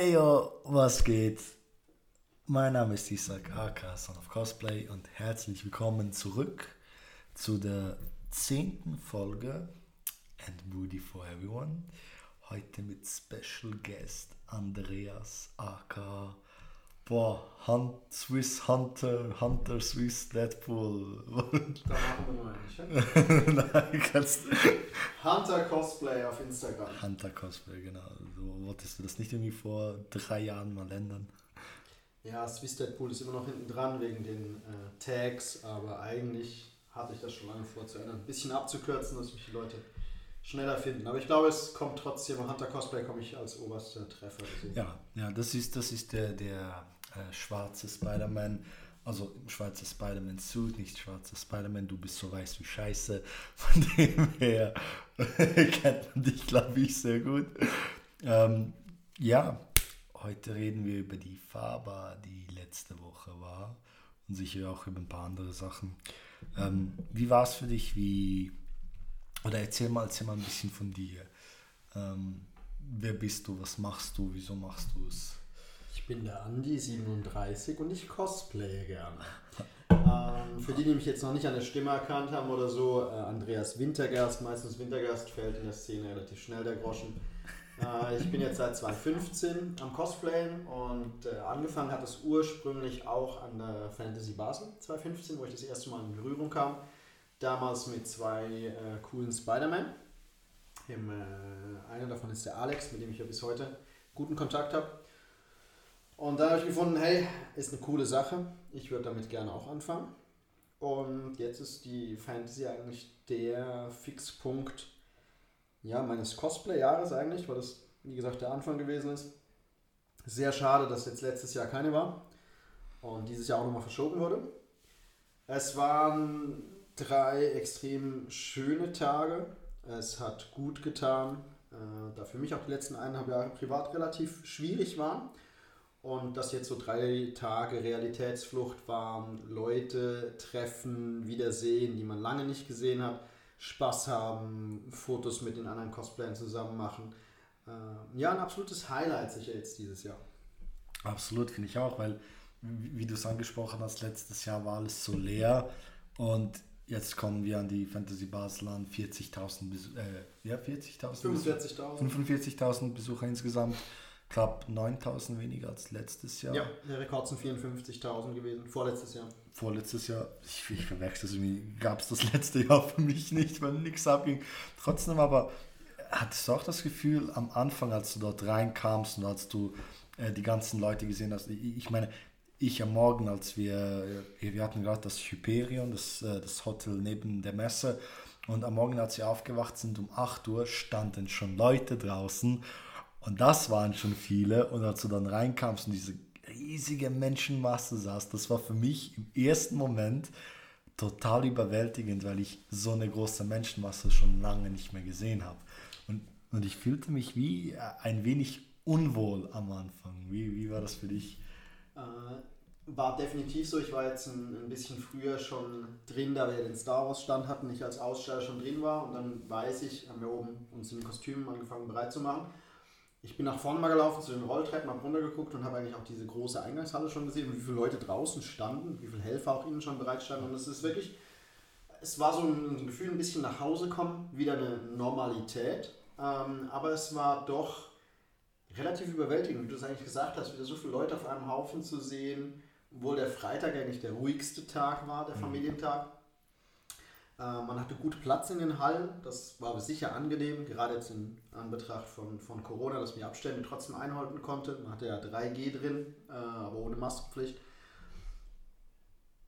Hey yo, was geht? Mein Name ist Isaac aka Son of Cosplay und herzlich willkommen zurück zu der zehnten Folge And Booty for Everyone. Heute mit Special Guest Andreas aka Boah, Hunt, Swiss Hunter, Hunter Swiss Deadpool. Da machen wir mal nicht. ja? Nein, kannst Hunter Cosplay auf Instagram. Hunter Cosplay, genau. So wolltest du das nicht irgendwie vor drei Jahren mal ändern? Ja, Swiss Deadpool ist immer noch hinten dran wegen den äh, Tags, aber eigentlich hatte ich das schon lange vor zu ändern. Ein bisschen abzukürzen, dass mich die Leute schneller finden. Aber ich glaube, es kommt trotzdem, Hunter Cosplay komme ich als oberster Treffer. deswegen. Ja, ja, das ist, das ist der, der äh, schwarze Spider-Man, also schwarze Spider-Man-Suit, nicht schwarzer Spider-Man, du bist so weiß wie Scheiße. Von dem her kennt man dich, glaube ich, sehr gut. Ähm, ja, heute reden wir über die Faber, die letzte Woche war und sicher auch über ein paar andere Sachen. Ähm, wie war es für dich? Wie, oder erzähl mal, erzähl mal ein bisschen von dir. Ähm, wer bist du? Was machst du? Wieso machst du es? Ich bin der Andi, 37 und ich cosplaye gerne. ähm, für die, die mich jetzt noch nicht an der Stimme erkannt haben oder so, äh, Andreas Wintergerst, meistens Wintergerst fällt in der Szene relativ schnell der Groschen. Äh, ich bin jetzt seit 2015 am Cosplayen und äh, angefangen hat es ursprünglich auch an der Fantasy Basel 2015, wo ich das erste Mal in Berührung kam. Damals mit zwei äh, coolen Spider-Man. Äh, einer davon ist der Alex, mit dem ich ja bis heute guten Kontakt habe. Und da habe ich gefunden, hey, ist eine coole Sache. Ich würde damit gerne auch anfangen. Und jetzt ist die Fantasy eigentlich der Fixpunkt ja, meines Cosplay-Jahres eigentlich, weil das, wie gesagt, der Anfang gewesen ist. Sehr schade, dass jetzt letztes Jahr keine war und dieses Jahr auch nochmal verschoben wurde. Es waren drei extrem schöne Tage. Es hat gut getan, äh, da für mich auch die letzten eineinhalb Jahre privat relativ schwierig waren. Und dass jetzt so drei Tage Realitätsflucht waren, Leute treffen, wiedersehen, die man lange nicht gesehen hat, Spaß haben, Fotos mit den anderen Cosplayern zusammen machen. Äh, ja, ein absolutes Highlight sicher jetzt dieses Jahr. Absolut, finde ich auch, weil, wie du es angesprochen hast, letztes Jahr war alles so leer und jetzt kommen wir an die Fantasy Basel an, 40.000 Besucher, äh, ja, 40.000 Besucher. 45.000. 45.000 Besucher insgesamt, knapp 9.000 weniger als letztes Jahr. Ja, der Rekord sind 54.000 gewesen, vorletztes Jahr. Vorletztes Jahr, ich, ich verwechsel das irgendwie, gab es das letzte Jahr für mich nicht, weil nichts abging. Trotzdem aber, hattest du auch das Gefühl am Anfang, als du dort reinkamst und als du äh, die ganzen Leute gesehen hast, ich, ich meine, ich am Morgen, als wir, äh, wir hatten gerade das Hyperion, das, äh, das Hotel neben der Messe, und am Morgen, als wir aufgewacht sind um 8 Uhr, standen schon Leute draußen und das waren schon viele. Und als du dann reinkamst und diese riesige Menschenmasse saß, das war für mich im ersten Moment total überwältigend, weil ich so eine große Menschenmasse schon lange nicht mehr gesehen habe. Und, und ich fühlte mich wie ein wenig unwohl am Anfang. Wie, wie war das für dich? Äh, war definitiv so. Ich war jetzt ein, ein bisschen früher schon drin, da wir den Star Wars Stand hatten, ich als Aussteller schon drin war. Und dann weiß ich, haben wir oben uns in den Kostümen angefangen bereit zu machen. Ich bin nach vorne mal gelaufen zu den Rolltreppen, habe runtergeguckt und habe eigentlich auch diese große Eingangshalle schon gesehen und wie viele Leute draußen standen, wie viele Helfer auch innen schon bereit standen. Und es ist wirklich, es war so ein, Gefühl, ein bisschen nach Hause kommen, wieder eine Normalität. Ähm, aber es war doch relativ überwältigend, wie du es eigentlich gesagt hast, wieder so viele Leute auf einem Haufen zu sehen, obwohl der Freitag eigentlich der ruhigste Tag war, der Familientag. Äh, man hatte gut Platz in den Hallen, das war aber sicher angenehm, gerade jetzt in Anbetracht von, von Corona, dass man die Abstände trotzdem einhalten konnte. Man hatte ja 3G drin, äh, aber ohne Maskenpflicht.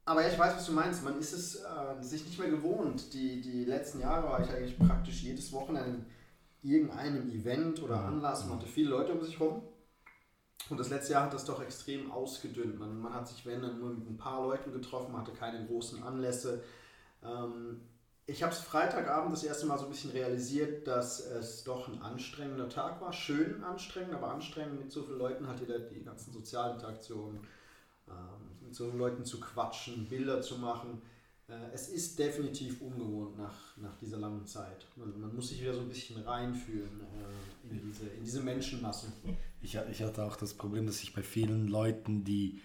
Aber ja, ich weiß, was du meinst. Man ist es äh, sich nicht mehr gewohnt. Die, die letzten Jahre war ich eigentlich praktisch jedes Wochenende in irgendeinem Event oder Anlass. Man hatte viele Leute um sich rum. Und das letzte Jahr hat das doch extrem ausgedünnt. Man, man hat sich, wenn, dann nur mit ein paar Leuten getroffen, man hatte keine großen Anlässe. Ähm, ich habe es Freitagabend das erste Mal so ein bisschen realisiert, dass es doch ein anstrengender Tag war. Schön anstrengend, aber anstrengend mit so vielen Leuten halt wieder die ganzen sozialen Interaktionen, ähm, mit so vielen Leuten zu quatschen, Bilder zu machen. äh, es ist definitiv ungewohnt nach, nach dieser langen Zeit. Man, man muss sich wieder so ein bisschen reinfühlen äh, in, diese, in diese Menschenmassen. Ich, ich hatte auch das Problem, dass ich bei vielen Leuten, die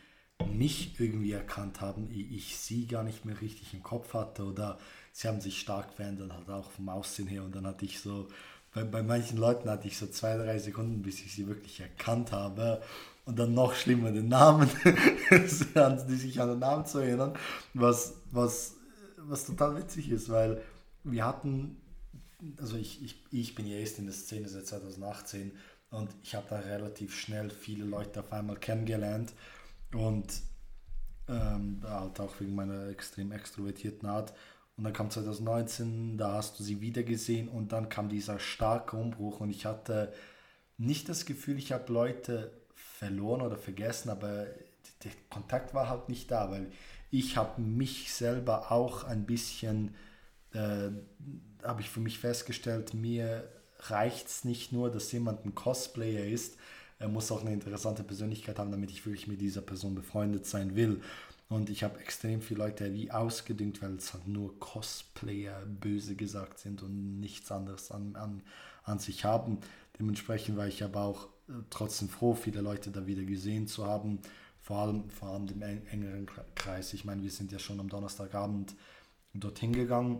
mich irgendwie erkannt haben, ich, sie gar nicht mehr richtig im Kopf hatte oder sie haben sich stark verändert, halt auch vom Aussehen her und dann hatte ich so, bei, bei manchen Leuten hatte ich so zwei, drei Sekunden, bis ich sie wirklich erkannt habe und dann noch schlimmer den Namen, die sich an den Namen zu erinnern, was, was, was total witzig ist, weil wir hatten, also ich, ich, ich bin ja erst in der Szene seit 2018 und ich habe da relativ schnell viele Leute auf einmal kennengelernt und ähm, halt auch wegen meiner extrem extrovertierten Art. Und dann kam 2019, da hast du sie wieder gesehen und dann kam dieser starke Umbruch und ich hatte nicht das Gefühl, ich habe Leute verloren oder vergessen, aber der Kontakt war halt nicht da, weil ich habe mich selber auch ein bisschen, äh, habe ich für mich festgestellt, mir reicht es nicht nur, dass jemand ein Cosplayer ist, er muss auch eine interessante Persönlichkeit haben, damit ich wirklich mit dieser Person befreundet sein will. Und ich habe extrem viele Leute wie ausgedüngt, weil es halt nur Cosplayer böse gesagt sind und nichts anderes an, an, an sich haben. Dementsprechend war ich aber auch äh, trotzdem froh, viele Leute da wieder gesehen zu haben, vor allem, vor allem dem engeren Kreis. Ich meine, wir sind ja schon am Donnerstagabend dorthin gegangen,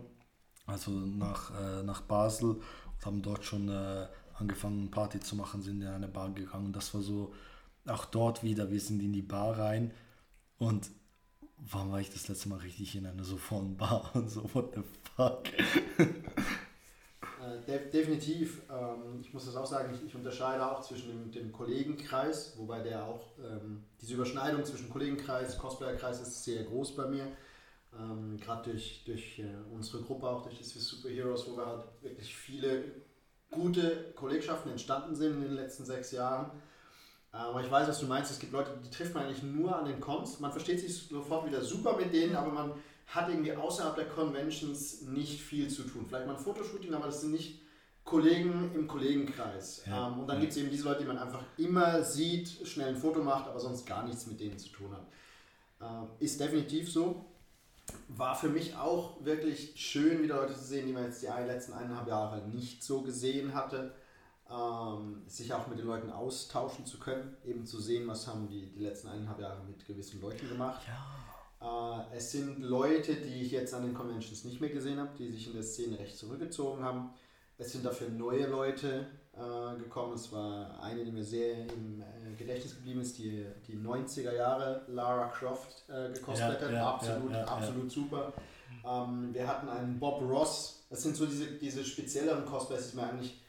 also nach, äh, nach Basel und haben dort schon äh, angefangen Party zu machen, sind in eine Bar gegangen. Das war so, auch dort wieder, wir sind in die Bar rein und wann war ich das letzte Mal richtig in einer so vollen Bar und so, what the fuck? Äh, definitiv. Ähm, ich muss das auch sagen, ich, ich unterscheide auch zwischen dem, dem, Kollegenkreis, wobei der auch, ähm, diese Überschneidung zwischen Kollegenkreis, Cosplayerkreis ist sehr groß bei mir. Ähm, Gerade durch, durch äh, unsere Gruppe, auch durch die Swiss Superheroes, wo wir halt wirklich viele gute Kollegschaften entstanden sind in den letzten sechs Jahren. Aber ich weiß, was du meinst. Es gibt Leute, die trifft man eigentlich nur an den Cons. Man versteht sich sofort wieder super mit denen, aber man hat irgendwie außerhalb der Conventions nicht viel zu tun. Vielleicht mal ein Fotoshooting, aber das sind nicht Kollegen im Kollegenkreis. Ja. Ähm, und dann gibt es eben diese Leute, die man einfach immer sieht, schnell ein Foto macht, aber sonst gar nichts mit denen zu tun hat. Ähm, ist definitiv so. War für mich auch wirklich schön, wieder Leute zu sehen, die man jetzt die letzten eineinhalb Jahre nicht so gesehen hatte. Ähm, sich auch mit den Leuten austauschen zu können, eben zu sehen, was haben die, die letzten eineinhalb Jahre mit gewissen Leuten gemacht. Ja. Äh, es sind Leute, die ich jetzt an den Conventions nicht mehr gesehen habe, die sich in der Szene recht zurückgezogen haben. Es sind dafür neue Leute äh, gekommen. Es war eine, die mir sehr im äh, Gedächtnis geblieben ist, die, die 90er Jahre Lara Croft äh, gekostet hat. Ja, ja, absolut, ja, absolut super. Ähm, wir hatten einen Bob Ross. Das sind so diese, diese spezielleren Cosplays, die mir eigentlich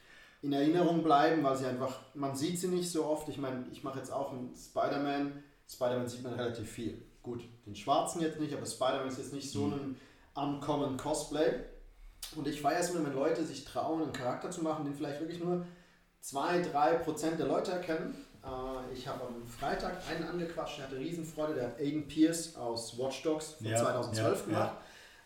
in Erinnerung bleiben, weil sie einfach, man sieht sie nicht so oft. Ich meine, ich mache jetzt auch einen Spider-Man. Spider-Man sieht man relativ viel. Gut, den schwarzen jetzt nicht, aber Spider-Man ist jetzt nicht so mhm. ein uncommon Cosplay. Und ich feiere es immer, wenn Leute sich trauen, einen Charakter zu machen, den vielleicht wirklich nur 2-3% der Leute erkennen. Äh, ich habe am Freitag einen angequatscht, der hatte Riesenfreude, der hat Aiden Pierce aus Watch Dogs von ja, 2012 ja, gemacht.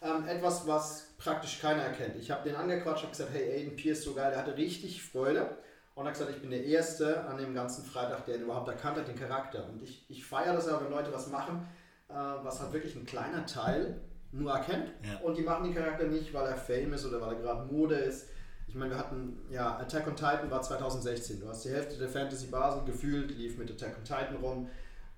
Ja. Ähm, etwas, was praktisch keiner erkennt. Ich habe den angequatscht, habe gesagt, hey Aiden Pierce, so geil, der hatte richtig Freude. Und er hat gesagt, ich bin der Erste an dem ganzen Freitag, der ihn überhaupt erkannt hat, den Charakter. Und ich, ich feiere das ja, wenn Leute was machen, äh, was halt wirklich ein kleiner Teil nur erkennt. Und die machen den Charakter nicht, weil er Fame ist oder weil er gerade Mode ist. Ich meine, wir hatten, ja, Attack on Titan war 2016. Du hast die Hälfte der Fantasy Basel gefühlt, lief mit Attack on Titan rum.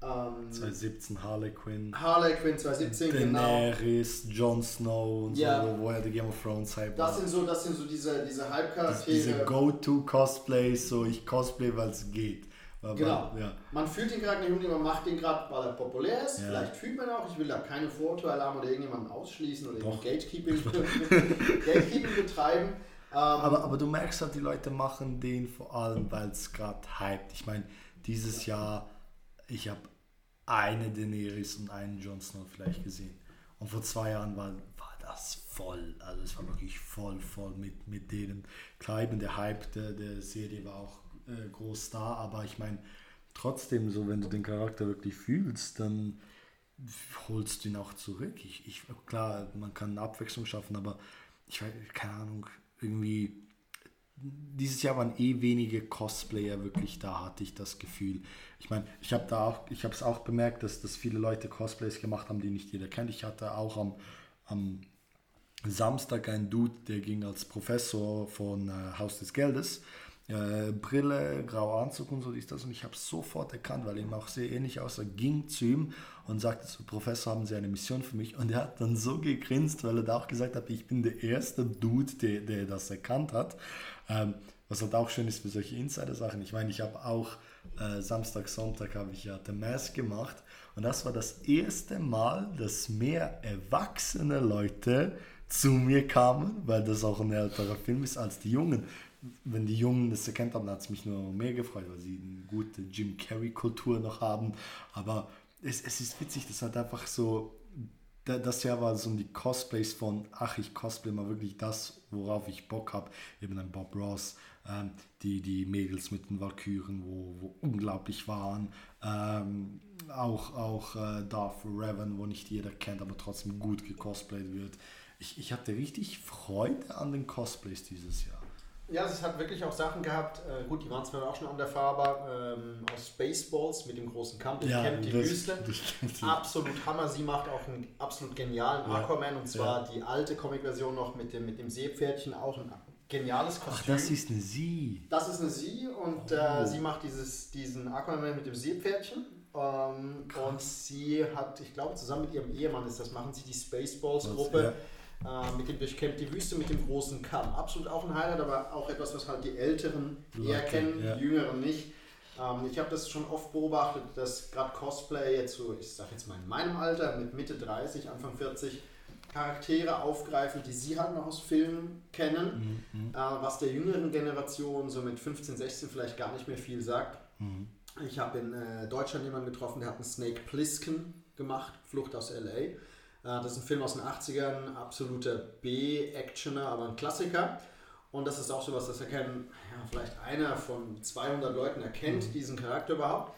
Ähm, 2017 Harley Quinn. Harley Quinn 2017, Daenerys, genau. Jon Snow und ja. so, wo er die Game of Thrones Hype das sind so Das sind so diese, diese Halbcharaktere. Diese Go-To-Cosplays, so ich cosplay, weil es geht. Aber, genau. Ja. Man fühlt den Charakter nicht man macht den gerade, weil er populär ist. Ja. Vielleicht fühlt man auch, ich will da keine Fotoalarm oder irgendjemanden ausschließen oder Gatekeeping, Gatekeeping betreiben. Ähm, aber, aber du merkst halt, die Leute machen den vor allem, weil es gerade hypt. Ich meine, dieses Jahr, ich habe eine Daenerys und einen Jon Snow vielleicht gesehen. Und vor zwei Jahren war, war das voll. Also es war wirklich voll, voll mit, mit denen. Klar, eben der Hype der, der Serie war auch äh, groß da, aber ich meine, trotzdem so, wenn du den Charakter wirklich fühlst, dann holst du ihn auch zurück. Ich, ich, klar, man kann eine Abwechslung schaffen, aber ich weiß, keine Ahnung, irgendwie dieses Jahr waren eh wenige Cosplayer wirklich da, hatte ich das Gefühl. Ich meine, ich habe da auch, ich habe es auch bemerkt, dass, dass viele Leute Cosplays gemacht haben, die nicht jeder kennt. Ich hatte auch am am Samstag ein Dude, der ging als Professor von äh, Haus des Geldes. Äh, Brille, grauer Anzug und so ist das. Und ich habe sofort erkannt, weil ihm auch sehr ähnlich aussah, ging zu ihm und sagte so, Professor, haben Sie eine Mission für mich? Und er hat dann so gegrinst, weil er da auch gesagt hat, ich bin der erste Dude, der, der das erkannt hat. Ähm, was halt auch schön ist für solche Insider-Sachen. Ich meine, ich habe auch äh, Samstag, Sonntag habe ich ja The Mask gemacht und das war das erste Mal, dass mehr erwachsene Leute zu mir kamen, weil das auch ein älterer Film ist als die Jungen. Wenn die Jungen das erkennt haben, hat es mich nur mehr gefreut, weil sie eine gute Jim Carrey-Kultur noch haben. Aber es, es ist witzig, das hat einfach so das Jahr war so die Cosplays von, ach, ich cosplay mal wirklich das, worauf ich Bock habe. Eben ein Bob Ross, ähm, die, die Mädels mit den Valkyren, wo, wo unglaublich waren. Ähm, auch auch äh, Darth Revan, wo nicht jeder kennt, aber trotzdem gut gecosplayt wird. Ich, ich hatte richtig Freude an den Cosplays dieses Jahr. Ja, es hat wirklich auch Sachen gehabt, äh, gut, die waren zwar auch schon an der Farbe, ähm, aus Spaceballs mit dem großen Kampf, ja, kennt die das, Wüste. Das absolut Hammer, sie macht auch einen absolut genialen ja, Aquaman und zwar ja. die alte Comic-Version noch mit dem, mit dem Seepferdchen, auch ein geniales Kostüm. Ach, das ist eine Sie. Das ist eine Sie und äh, oh. äh, sie macht dieses, diesen Aquaman mit dem Seepferdchen. Ähm, und sie hat, ich glaube, zusammen mit ihrem Ehemann ist das, machen sie die Spaceballs-Gruppe. Äh, mit dem Durchkämmt die Wüste mit dem großen Kamm. Absolut auch ein Highlight, aber auch etwas, was halt die Älteren Leute, eher kennen, ja. die Jüngeren nicht. Ähm, ich habe das schon oft beobachtet, dass gerade Cosplay jetzt so, ich sage jetzt mal in meinem Alter, mit Mitte 30, Anfang 40, Charaktere aufgreifen, die sie halt noch aus Filmen kennen, mhm. äh, was der jüngeren Generation so mit 15, 16 vielleicht gar nicht mehr viel sagt. Mhm. Ich habe in äh, Deutschland jemanden getroffen, der hat einen Snake Plissken gemacht, Flucht aus LA. Äh, das ist ein Film aus den 80ern, absoluter B-Actioner, aber ein Klassiker. Und das ist auch sowas, das erkennen, ja, vielleicht einer von 200 Leuten erkennt mhm. diesen Charakter überhaupt.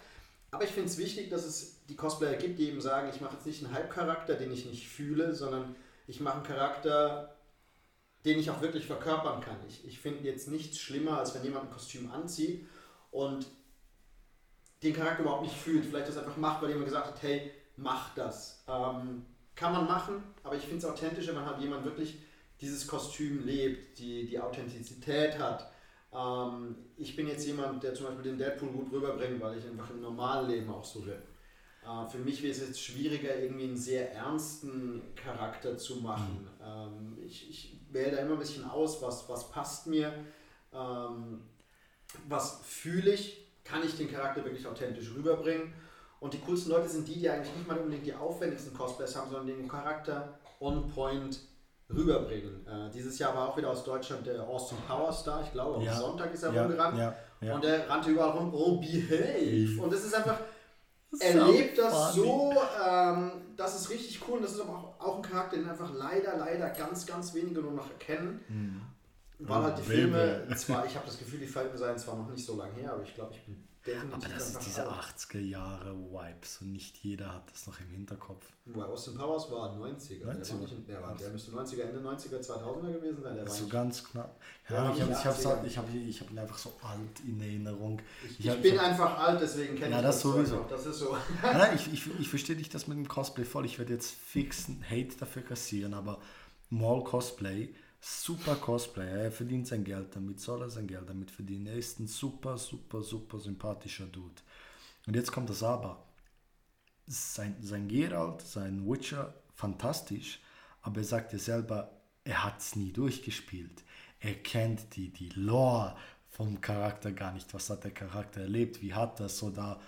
Aber ich finde es wichtig, dass es die Cosplayer gibt, die eben sagen, ich mache jetzt nicht einen Halbcharakter, den ich nicht fühle, sondern ich mache einen Charakter, den ich auch wirklich verkörpern kann. Ich, ich finde jetzt nichts schlimmer, als wenn jemand ein Kostüm anzieht und den Charakter überhaupt nicht fühlt. Vielleicht das einfach macht, weil jemand gesagt hat, hey, mach das. Ähm, kann man machen, aber ich finde es authentischer, wenn halt jemand wirklich dieses Kostüm lebt, die, die Authentizität hat. Ähm, ich bin jetzt jemand, der zum Beispiel den Deadpool gut rüberbringt, weil ich einfach im normalen Leben auch so bin. Äh, für mich wäre es jetzt schwieriger, irgendwie einen sehr ernsten Charakter zu machen. Mhm. Ähm, ich, ich wähle da immer ein bisschen aus, was, was passt mir, ähm, was fühle ich, kann ich den Charakter wirklich authentisch rüberbringen. Und die coolsten Leute sind die, die eigentlich nicht mal unbedingt die aufwendigsten Cosplays haben, sondern den Charakter on point rüberbringen. Äh, dieses Jahr war auch wieder aus Deutschland der Austin Powers da, ich glaube, ja. am Sonntag ist er ja, rumgerannt. Ja, ja. Und der rannte überall rum, oh, behave. Und das ist einfach, er lebt das so, ähm, das ist richtig cool und das ist aber auch, auch ein Charakter, den einfach leider, leider ganz, ganz wenige nur noch erkennen. Mhm. Weil halt die Filme, zwar, ich habe das Gefühl, die Filme seien zwar noch nicht so lange her, aber ich glaube, ich bin aber das ist diese 80er Jahre Vibes und nicht jeder hat das noch im Hinterkopf. Weil Austin Powers war 90er. 90er. Der, nicht, der, war, der müsste 90er, Ende 90er, 2000er gewesen sein. Der so nicht, ganz knapp. Ja, ich habe ich hab, ich hab, ich hab ihn einfach so alt in Erinnerung. Ich, ich, bin einfach alt, deswegen kenne ja, ich das, das sowieso. Das ist so. Nein, ich, ich, ich verstehe dich das mit dem Cosplay voll. Ich werde jetzt fixen Hate dafür kassieren, aber Mall Cosplay super Cosplay. Er verdient sein Geld damit, soll er sein Geld damit verdienen. Er ist ein super, super, super sympathischer Dude. Und jetzt kommt das Aber. Sein, sein Geralt, sein Witcher, fantastisch, aber er sagt ja selber, er hat es nie durchgespielt. Er kennt die, die Lore vom Charakter gar nicht. Was hat der Charakter erlebt? Wie hat das? Oder,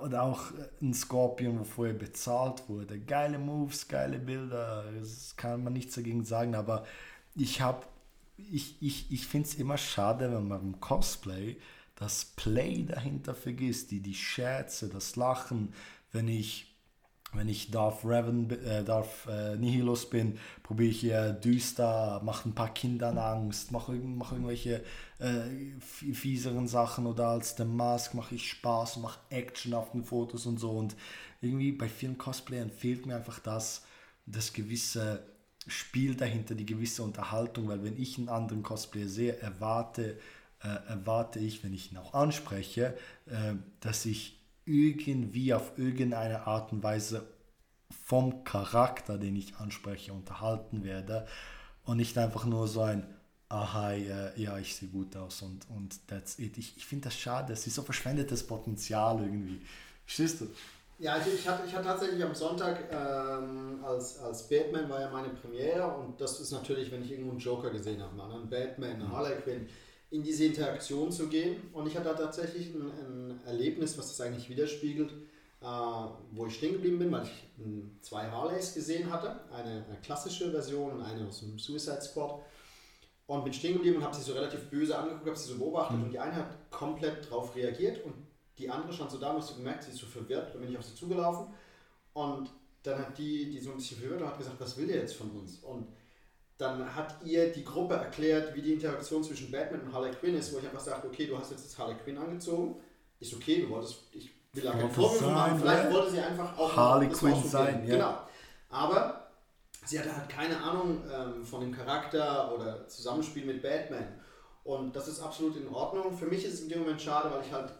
oder auch ein Scorpion, wovor er bezahlt wurde. Geile Moves, geile Bilder. Das kann man nichts dagegen sagen, aber ich habe, ich, ich, ich finde es immer schade, wenn man im Cosplay das Play dahinter vergisst, die, die Scherze, das Lachen, wenn ich wenn ich Darth Revan, äh, Darth äh, Nihilus bin, probiere ich eher düster, mache ein paar Kindern Angst, mache mach irgendwelche äh, fieseren Sachen oder als der Mask mache ich Spaß, mache Action auf den Fotos und so. Und irgendwie bei vielen Cosplayern fehlt mir einfach das, das gewisse Spiel dahinter, die gewisse Unterhaltung, weil wenn ich einen anderen Cosplayer sehe, erwarte, äh, erwarte ich, wenn ich ihn auch anspreche, äh, dass ich irgendwie auf irgendeine Art und Weise vom Charakter, den ich anspreche, unterhalten werde und nicht einfach nur so ein aha, ja, ja ich sehe gut aus und, und that's it. Ich, ich finde das schade, es ist so verschwendetes Potenzial irgendwie. Verstehst du? Ja, ich, ich, hatte, ich hatte tatsächlich am Sonntag ähm, als, als Batman war ja meine Premiere und das ist natürlich, wenn ich irgendwo einen Joker gesehen habe, einen Batman, eine Harley Quinn, in diese Interaktion zu gehen. Und ich hatte tatsächlich ein, ein Erlebnis, was das eigentlich widerspiegelt, äh, wo ich stehen geblieben bin, weil ich m, zwei Harleys gesehen hatte, eine, eine klassische Version und eine aus dem Suicide Squad. Und bin stehen geblieben und habe sie so relativ böse angeguckt, habe sie so beobachtet und die eine hat komplett darauf reagiert und die andere stand so da und hast du gemerkt, sie ist so verwirrt, dann bin ich auf sie zugelaufen und dann hat die, die so ein bisschen verwirrt hat gesagt, was will der jetzt von uns? Und dann hat ihr die Gruppe erklärt, wie die Interaktion zwischen Batman und Harley Quinn ist, wo ich einfach sagte, okay, du hast jetzt das Harley Quinn angezogen, ist okay, du wolltest, ich will da keinen Vorwurf machen, vielleicht wollte sie einfach auch Harley Quinn sein, ja. Genau. Aber sie hatte halt keine Ahnung ähm, von dem Charakter oder Zusammenspiel mit Batman. Und das ist absolut in Ordnung. Für mich ist es in dem Moment schade, weil ich halt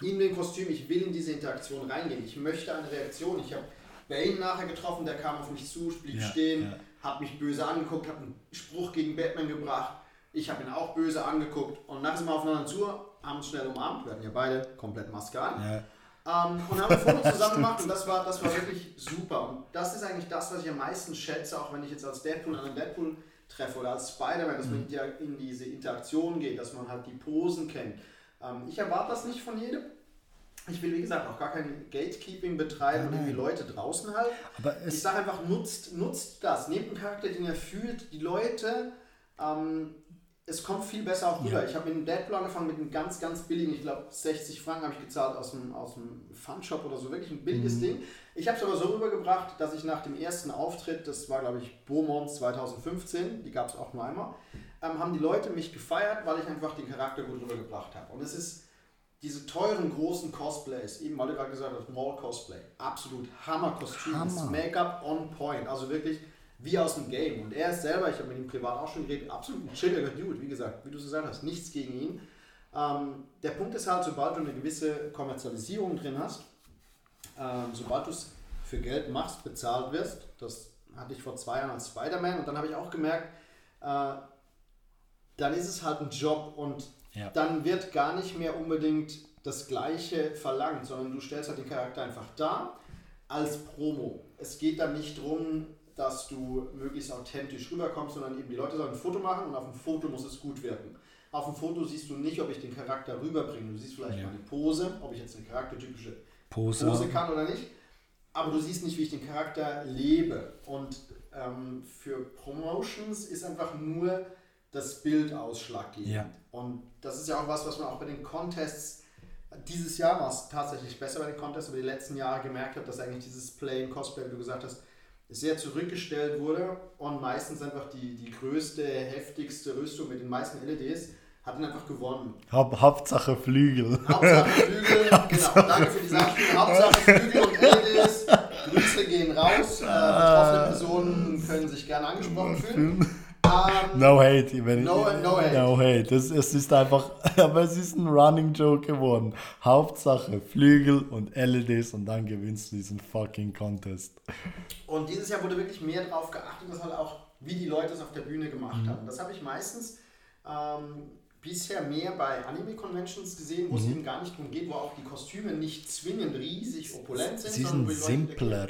in dem Kostüm, ich will in diese Interaktion reingehen. Ich möchte eine Reaktion. Ich habe Bane nachher getroffen, der kam auf mich zu, blieb Ja, stehen, ja. hat mich böse angeguckt, hat einen Spruch gegen Batman gebracht. Ich habe ihn auch böse angeguckt und nachher sind wir aufeinander zu, haben uns schnell umarmt. Wir hatten ja beide komplett Maske an. Ja. Ähm, und haben ein Foto zusammen gemacht und das war, das war wirklich super. Und das ist eigentlich das, was ich am meisten schätze, auch wenn ich jetzt als Deadpool an einen Deadpool treffe oder als Spider-Man, dass man in die- in diese Interaktion geht, dass man halt die Posen kennt. Ähm, ich erwarte das nicht von jedem. Ich will, wie gesagt, auch gar kein Gatekeeping betreiben und irgendwie Leute draußen halten. Aber Ich sage einfach, nutzt, nutzt das. Nehmt einen Charakter, den ihr fühlt, die Leute. Ähm, es kommt viel besser auch rüber. Ja. Ich habe mit dem Deadpool angefangen mit einem ganz, ganz billigen, ich glaube 60 Franken habe ich gezahlt aus dem, aus dem Funshop oder so, wirklich ein billiges Ding. Ich habe es aber so rübergebracht, dass ich nach dem ersten Auftritt, das war glaube ich Beaumont 2015, die gab es auch nur einmal, ähm, haben die Leute mich gefeiert, weil ich einfach den Charakter gut rübergebracht habe. Und es ist diese teuren, großen Cosplays, eben weil du gerade gesagt hast, Mall Cosplay, absolut Hammer-Kostüm, Hammer. Make-up on point, also wirklich wie aus dem Game. Und er ist selber, ich habe mit ihm privat auch schon geredet, absolut ein chilliger Dude, wie gesagt, wie du so gesagt hast, nichts gegen ihn. Ähm, der Punkt ist halt, sobald du eine gewisse Kommerzialisierung drin hast, ähm, sobald du es für Geld machst, bezahlt wirst, das hatte ich vor zwei Jahren als Spider-Man und dann habe ich auch gemerkt, äh, dann ist es halt ein Job und Ja. dann wird gar nicht mehr unbedingt das Gleiche verlangt, sondern du stellst halt den Charakter einfach da als Promo. Es geht dann nicht darum, dass du möglichst authentisch rüberkommst, sondern eben die Leute sollen ein Foto machen und auf dem Foto muss es gut wirken. Auf dem Foto siehst du nicht, ob ich den Charakter rüberbringe. Du siehst vielleicht Ja. meine Pose, ob ich jetzt eine charaktertypische Pose. Pose kann oder nicht. Aber du siehst nicht, wie ich den Charakter lebe. Und ähm, für Promotions ist einfach nur das Bild ausschlaggebend. Ja. Und das ist ja auch was, was man auch bei den Contests, dieses Jahr war es tatsächlich besser bei den Contests, aber die letzten Jahre gemerkt hat, dass eigentlich dieses Play in Cosplay, wie du gesagt hast, sehr zurückgestellt wurde und meistens einfach die, die größte, heftigste Rüstung mit den meisten LEDs hat dann einfach gewonnen. Haupt, Hauptsache Flügel. Hauptsache Flügel, genau, danke für die Sachen. Hauptsache Flügel und LEDs. Grüße gehen raus. Äh, betroffene Personen können sich gerne angesprochen fühlen. No hate, ich, No- no hate. No hate. Das, es ist einfach, aber es ist ein Running Joke geworden. Hauptsache Flügel und LEDs und dann gewinnst du diesen fucking Contest. Und dieses Jahr wurde wirklich mehr darauf geachtet, dass halt auch, wie die Leute es auf der Bühne gemacht haben. Das habe ich meistens ähm, bisher mehr bei Anime-Conventions gesehen, wo es eben gar nicht darum geht, wo auch die Kostüme nicht zwingend riesig opulent sind. Sie sind die Leute simpler.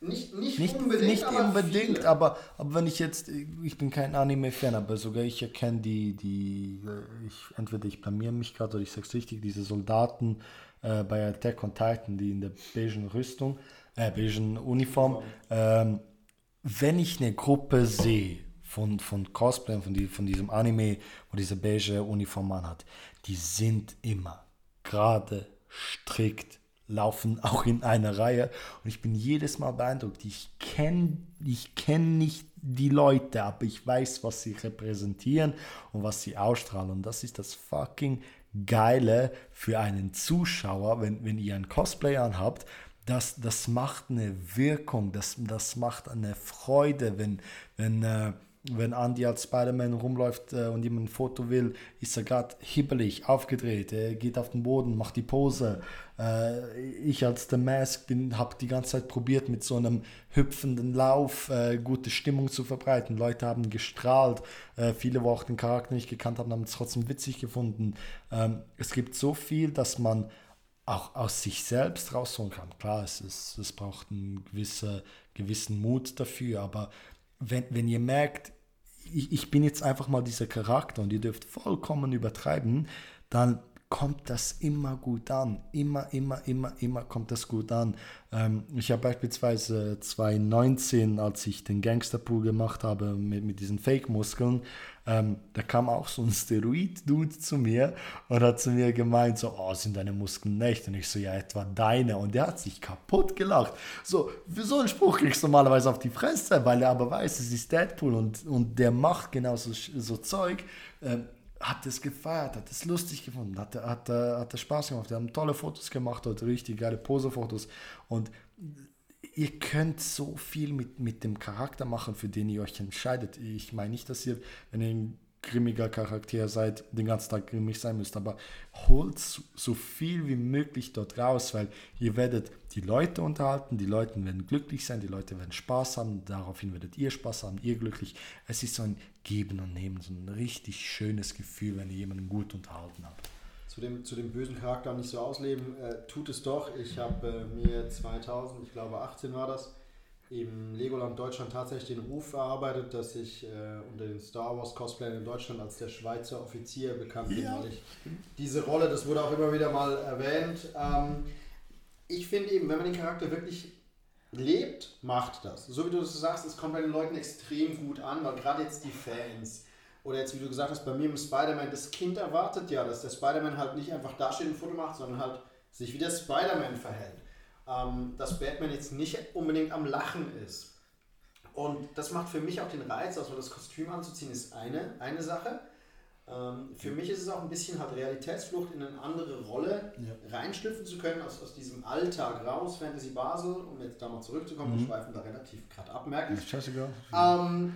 Nicht, nicht, Nicht unbedingt, nicht aber unbedingt, aber, aber wenn ich jetzt, ich bin kein Anime-Fan, aber sogar ich erkenne die, die äh, ich, entweder ich blamier mich gerade oder ich sag's richtig, diese Soldaten äh, bei Attack on Titan, die in der beigen Rüstung, äh, beigen Uniform, ähm, wenn ich eine Gruppe sehe von, von Cosplay, von, die, von diesem Anime, wo diese beige Uniform anhat, die sind immer gerade, strikt, laufen auch in einer Reihe und ich bin jedes Mal beeindruckt. Ich kenne ich kenn nicht die Leute, aber ich weiß, was sie repräsentieren und was sie ausstrahlen. Und das ist das fucking Geile für einen Zuschauer, wenn, wenn ihr ein Cosplay anhabt. Das, das macht eine Wirkung, das, das macht eine Freude, wenn, wenn äh, wenn Andy als Spider-Man rumläuft äh, und jemand ein Foto will, ist er gerade hibbelig, aufgedreht, er geht auf den Boden, macht die Pose. Äh, ich als The Mask habe die ganze Zeit probiert, mit so einem hüpfenden Lauf äh, gute Stimmung zu verbreiten. Leute haben gestrahlt, äh, viele, wo auch den Charakter nicht gekannt haben, haben es trotzdem witzig gefunden. Ähm, es gibt so viel, dass man auch aus sich selbst rausholen kann. Klar, es, ist, es braucht einen gewisser, gewissen Mut dafür, aber wenn, wenn ihr merkt, ich, ich bin jetzt einfach mal dieser Charakter und ihr dürft vollkommen übertreiben, dann kommt das immer gut an. Immer, immer, immer, immer kommt das gut an. Ähm, ich habe beispielsweise 2019, als ich den Gangsterpool gemacht habe mit, mit diesen Fake-Muskeln, ähm, da kam auch so ein Steroid-Dude zu mir und hat zu mir gemeint, so, oh, sind deine Muskeln echt? Und ich so, ja, etwa deine. Und der hat sich kaputt gelacht. So, für so einen Spruch kriegst du normalerweise auf die Fresse, weil er aber weiß, es ist Deadpool und, und der macht genau so, so Zeug. Ähm, hat es gefeiert, hat es lustig gefunden, hat, hat, hat, hat Spaß gemacht. Wir haben tolle Fotos gemacht, heute richtig geile Posefotos. Und ihr könnt so viel mit, mit dem Charakter machen, für den ihr euch entscheidet. Ich meine nicht, dass ihr, wenn ihr ein grimmiger Charakter seid, den ganzen Tag grimmig sein müsst, aber holt so viel wie möglich dort raus, weil ihr werdet die Leute unterhalten, die Leute werden glücklich sein, die Leute werden Spaß haben, daraufhin werdet ihr Spaß haben, ihr glücklich. Es ist so ein Geben und Nehmen, so ein richtig schönes Gefühl, wenn ihr jemanden gut unterhalten habt zu dem, zu dem bösen Charakter nicht so ausleben, äh, tut es doch. Ich habe äh, mir 2000, ich glaube 18 war das, im Legoland Deutschland tatsächlich den Ruf erarbeitet, dass ich äh, unter den Star Wars Cosplayern in Deutschland als der Schweizer Offizier bekannt bin, ja. weil ich diese Rolle, das wurde auch immer wieder mal erwähnt. Ähm, ich finde eben, wenn man den Charakter wirklich lebt, macht das. So wie du das sagst, es kommt bei den Leuten extrem gut an, weil gerade jetzt die Fans, oder jetzt, wie du gesagt hast, bei mir im Spider-Man, das Kind erwartet ja, dass der Spider-Man halt nicht einfach dasteht und ein Foto macht, sondern halt sich wie der Spider-Man verhält. Ähm, dass Batman jetzt nicht unbedingt am Lachen ist. Und das macht für mich auch den Reiz, also das Kostüm anzuziehen, ist eine, eine Sache. Ähm, für mich ist es auch ein bisschen halt Realitätsflucht in eine andere Rolle ja. reinschlüpfen zu können, aus, aus diesem Alltag raus, Fantasy Basel, um jetzt da mal zurückzukommen, mhm. wir schweifen da relativ gerade ab, merke ich. Ähm,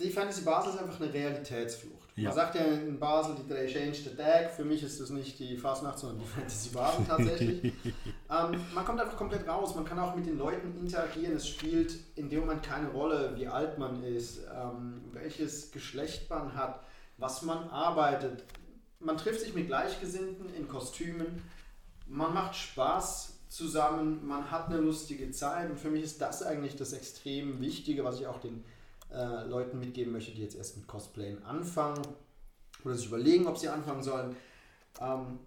die Fantasy Basel ist einfach eine Realitätsflucht. Ja. Man sagt ja in Basel, die Drei Change the Tag. Für mich ist das nicht die Fastnacht, sondern die Fantasy Basel tatsächlich. ähm, man kommt einfach komplett raus. Man kann auch mit den Leuten interagieren. Es spielt in dem Moment keine Rolle, wie alt man ist, ähm, welches Geschlecht man hat, was man arbeitet. Man trifft sich mit Gleichgesinnten in Kostümen. Man macht Spaß zusammen. Man hat eine lustige Zeit. Und für mich ist das eigentlich das extrem Wichtige, was ich auch den äh, Leuten mitgeben möchte, die jetzt erst mit Cosplayen anfangen oder sich überlegen, ob sie anfangen sollen. Ähm,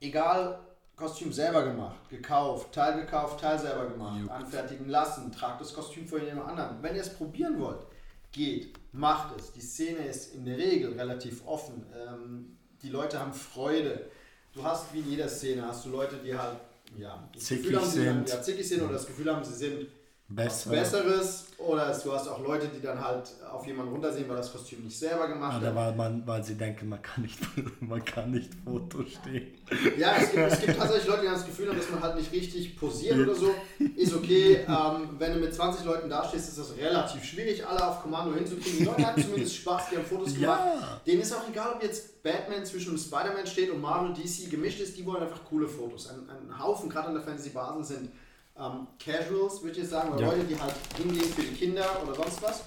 egal, Kostüm selber gemacht, gekauft, Teil gekauft, Teil selber gemacht, Jupp. anfertigen lassen, tragt das Kostüm vor jemand anderen. Wenn ihr es probieren wollt, geht, macht es. Die Szene ist in der Regel relativ offen. Ähm, die Leute haben Freude. Du hast wie in jeder Szene, hast du Leute, die halt ja, zickig sind. Ja, zickig sind oder das Gefühl haben, sie sind Besser. Besseres oder du hast auch Leute, die dann halt auf jemanden runtersehen, weil das Kostüm nicht selber gemacht Oder weil, man, weil sie denken, man kann nicht, man kann nicht Foto stehen. Ja, es gibt, es gibt tatsächlich Leute, die haben das Gefühl haben, dass man halt nicht richtig posiert oder so. Ist okay, ähm, wenn du mit 20 Leuten dastehst, ist das relativ schwierig, alle auf Kommando hinzukriegen. Die Leute haben zumindest Spaß, die haben Fotos gemacht. Ja. Denen ist auch egal, ob jetzt Batman zwischen Spider-Man steht und Marvel, DC gemischt ist, die wollen einfach coole Fotos. Ein, ein Haufen, gerade an der Fantasy Basel, sind ähm, Casuals, würde ich jetzt sagen, oder ja. Leute, die halt hingehen für die Kinder oder sonst was.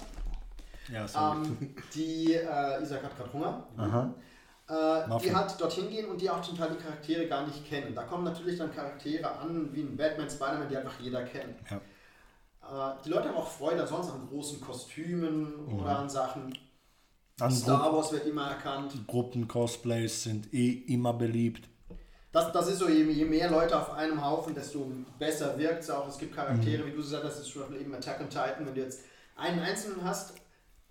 Ja, sorry. Ähm, die, äh, Isaac hat gerade Hunger. Aha. Äh, die halt dorthin gehen und die auch zum Teil die Charaktere gar nicht kennen. Da kommen natürlich dann Charaktere an, wie ein Batman, Spider-Man, die einfach jeder kennt. Ja. Äh, die Leute haben auch Freude ansonsten an großen Kostümen mhm. oder an Sachen. An Star Wars wird immer erkannt. Gruppen-Cosplays sind eh immer beliebt das, das ist so, je, je, mehr Leute auf einem Haufen, desto besser wirkt es auch. Es gibt Charaktere, mhm. wie du gesagt hast, das ist zum Beispiel eben Attack on Titan. Wenn du jetzt einen einzelnen hast,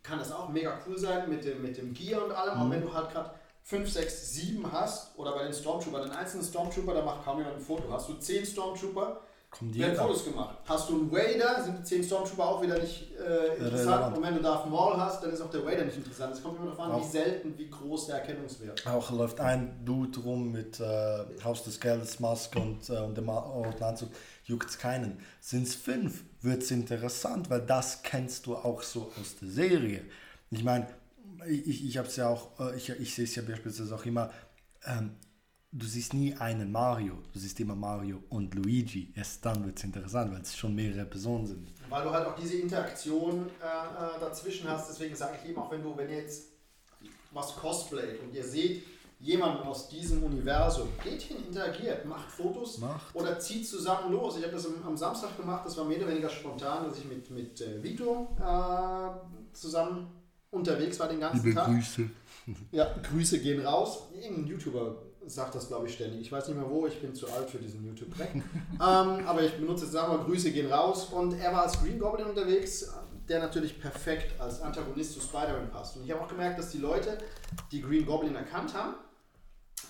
kann das auch mega cool sein mit dem, mit dem Gear und allem. Mhm. Aber wenn du halt gerade 5, 6, 7 hast, oder bei den Stormtrooper, den einzelnen Stormtrooper, da macht kaum jemand ein Foto. Hast du 10 Stormtrooper, Kommt werden jeder. Fotos gemacht. Hast du einen Wader, sind die 10 Stormtrooper auch wieder nicht äh, interessant. Und wenn du Darth Maul hast, dann ist auch der Wader nicht interessant. Es kommt immer darauf an, Auch- wie selten, wie groß der Erkennungswert. Auch läuft ein Dude rum mit äh, Haus des Geldes, Maske und, äh, und dem Ma- roten Anzug. Juckt es keinen. Sind es fünf, wird es interessant, weil das kennst du auch so aus der Serie. Ich meine, ich, ich, ich habe es ja auch, äh, ich, ich sehe es ja beispielsweise auch immer, ähm, du siehst nie einen Mario, du siehst immer Mario und Luigi. Erst dann wird es interessant, weil es schon mehrere Personen sind. Weil du halt auch diese Interaktion äh, äh, dazwischen hast. Deswegen sage ich eben auch, wenn du, wenn ihr jetzt was cosplayt und ihr seht jemanden aus diesem Universum, geht hin, interagiert, macht Fotos Macht. oder zieht zusammen los. Ich habe das am, am Samstag gemacht, das war mehr oder weniger spontan, dass ich mit, mit äh, Vito äh, zusammen unterwegs war den ganzen Tag. Grüße. Ja, Grüße gehen raus. Irgendein YouTuber sagt das, glaube ich, ständig. Ich weiß nicht mehr wo, ich bin zu alt für diesen YouTube-Track. ähm, aber ich benutze jetzt wir Grüße gehen raus. Und er war als Green Goblin unterwegs, der natürlich perfekt als Antagonist zu Spider-Man passt. Und ich habe auch gemerkt, dass die Leute, die Green Goblin erkannt haben,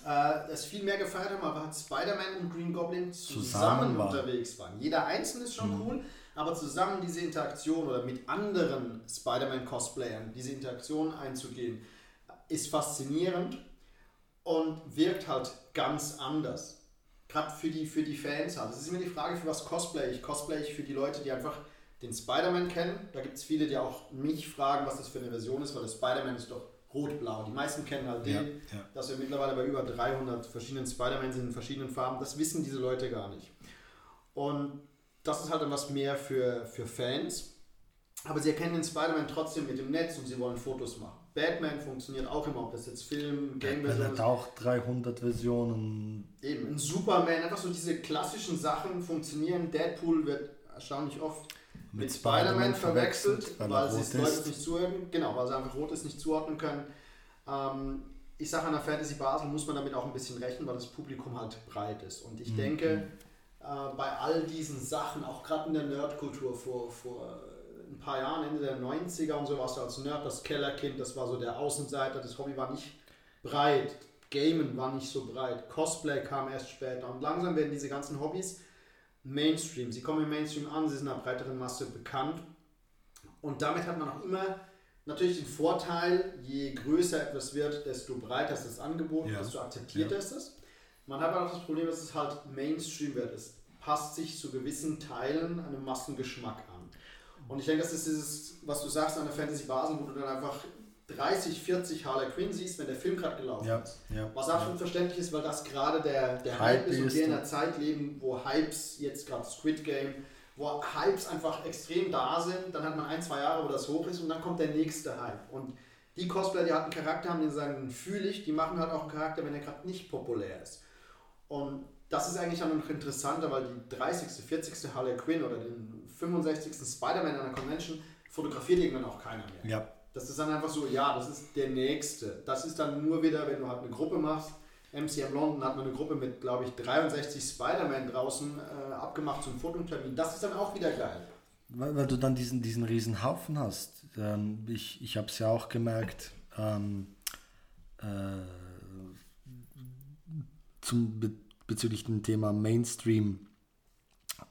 äh, es viel mehr gefeiert haben, aber Spider-Man und Green Goblin zusammen, Zusammen waren. unterwegs waren. Jeder einzelne ist schon cool, aber zusammen diese Interaktion oder mit anderen Spider-Man-Cosplayern diese Interaktion einzugehen, ist faszinierend und wirkt halt ganz anders. Gerade für die, für die Fans halt. Es ist immer die Frage, für was cosplay ich. Cosplay ich für die Leute, die einfach den Spider-Man kennen. Da gibt es viele, die auch mich fragen, was das für eine Version ist, weil das Spider-Man ist doch rot-blau. Die meisten kennen halt den, Ja, ja. dass wir mittlerweile bei über 300 verschiedenen Spider-Man sind in verschiedenen Farben. Das wissen diese Leute gar nicht. Und das ist halt dann was mehr für, für Fans. Aber sie erkennen den Spider-Man trotzdem mit dem Netz und sie wollen Fotos machen. Batman funktioniert auch immer, ob das jetzt Film, Er Game-Version hat auch 300 Versionen. Eben, ein Superman, einfach so diese klassischen Sachen funktionieren. Deadpool wird erstaunlich oft mit, Mit Spider-Man verwechselt, verwechselt, weil sie es Leute nicht zuordnen Genau, weil sie einfach rot ist, nicht zuordnen können. Ähm, ich sage, an der Fantasy Basel muss man damit auch ein bisschen rechnen, weil das Publikum halt breit ist. Und Mhm. ich denke, äh, bei all diesen Sachen, auch gerade in der Nerdkultur vor, vor ein paar Jahren, Ende der 90er und so, warst du als Nerd das Kellerkind, das war so der Außenseiter, das Hobby war nicht breit. Gamen war nicht so breit. Cosplay kam erst später. Und langsam werden diese ganzen Hobbys Mainstream. Sie kommen im Mainstream an, sie sind einer breiteren Masse bekannt. Und damit hat man auch immer natürlich den Vorteil, je größer etwas wird, desto breiter ist das Angebot, Ja. desto akzeptierter Ja. ist es. Man hat aber auch das Problem, dass es halt Mainstream wird. Es passt sich zu gewissen Teilen einem Massengeschmack an. Und ich denke, das ist dieses, was du sagst an der Fantasy Basel, wo du dann einfach 30, 40 Harley Quinn siehst, wenn der Film gerade gelaufen Ja, ist. ja. Was absolut verständlich ist, weil das gerade der, der Hype, Hype ist und wir in einer Zeit leben, wo Hypes, jetzt gerade Squid Game, wo Hypes einfach extrem da sind, dann hat man ein, zwei Jahre, wo das hoch ist und dann kommt der nächste Hype. Und die Cosplayer, die halt einen Charakter haben, die sagen, den fühle ich, die machen halt auch einen Charakter, wenn er gerade nicht populär ist. Und das ist eigentlich dann noch interessanter, weil die 30., 40. Harley Quinn oder den 65. Spider-Man an der Convention fotografiert irgendwann auch keiner mehr. Ja, Das ist dann einfach so, ja, das ist der nächste. Das ist dann nur wieder, wenn du halt eine Gruppe machst. MCM London hat man eine Gruppe mit, glaube ich, 63 Spider-Man draußen äh, abgemacht zum Fototermin. Das ist dann auch wieder geil. weil, weil du dann diesen, diesen riesen Haufen hast. Ähm, ich ich habe es ja auch gemerkt, ähm, äh, zum, be, bezüglich dem Thema Mainstream.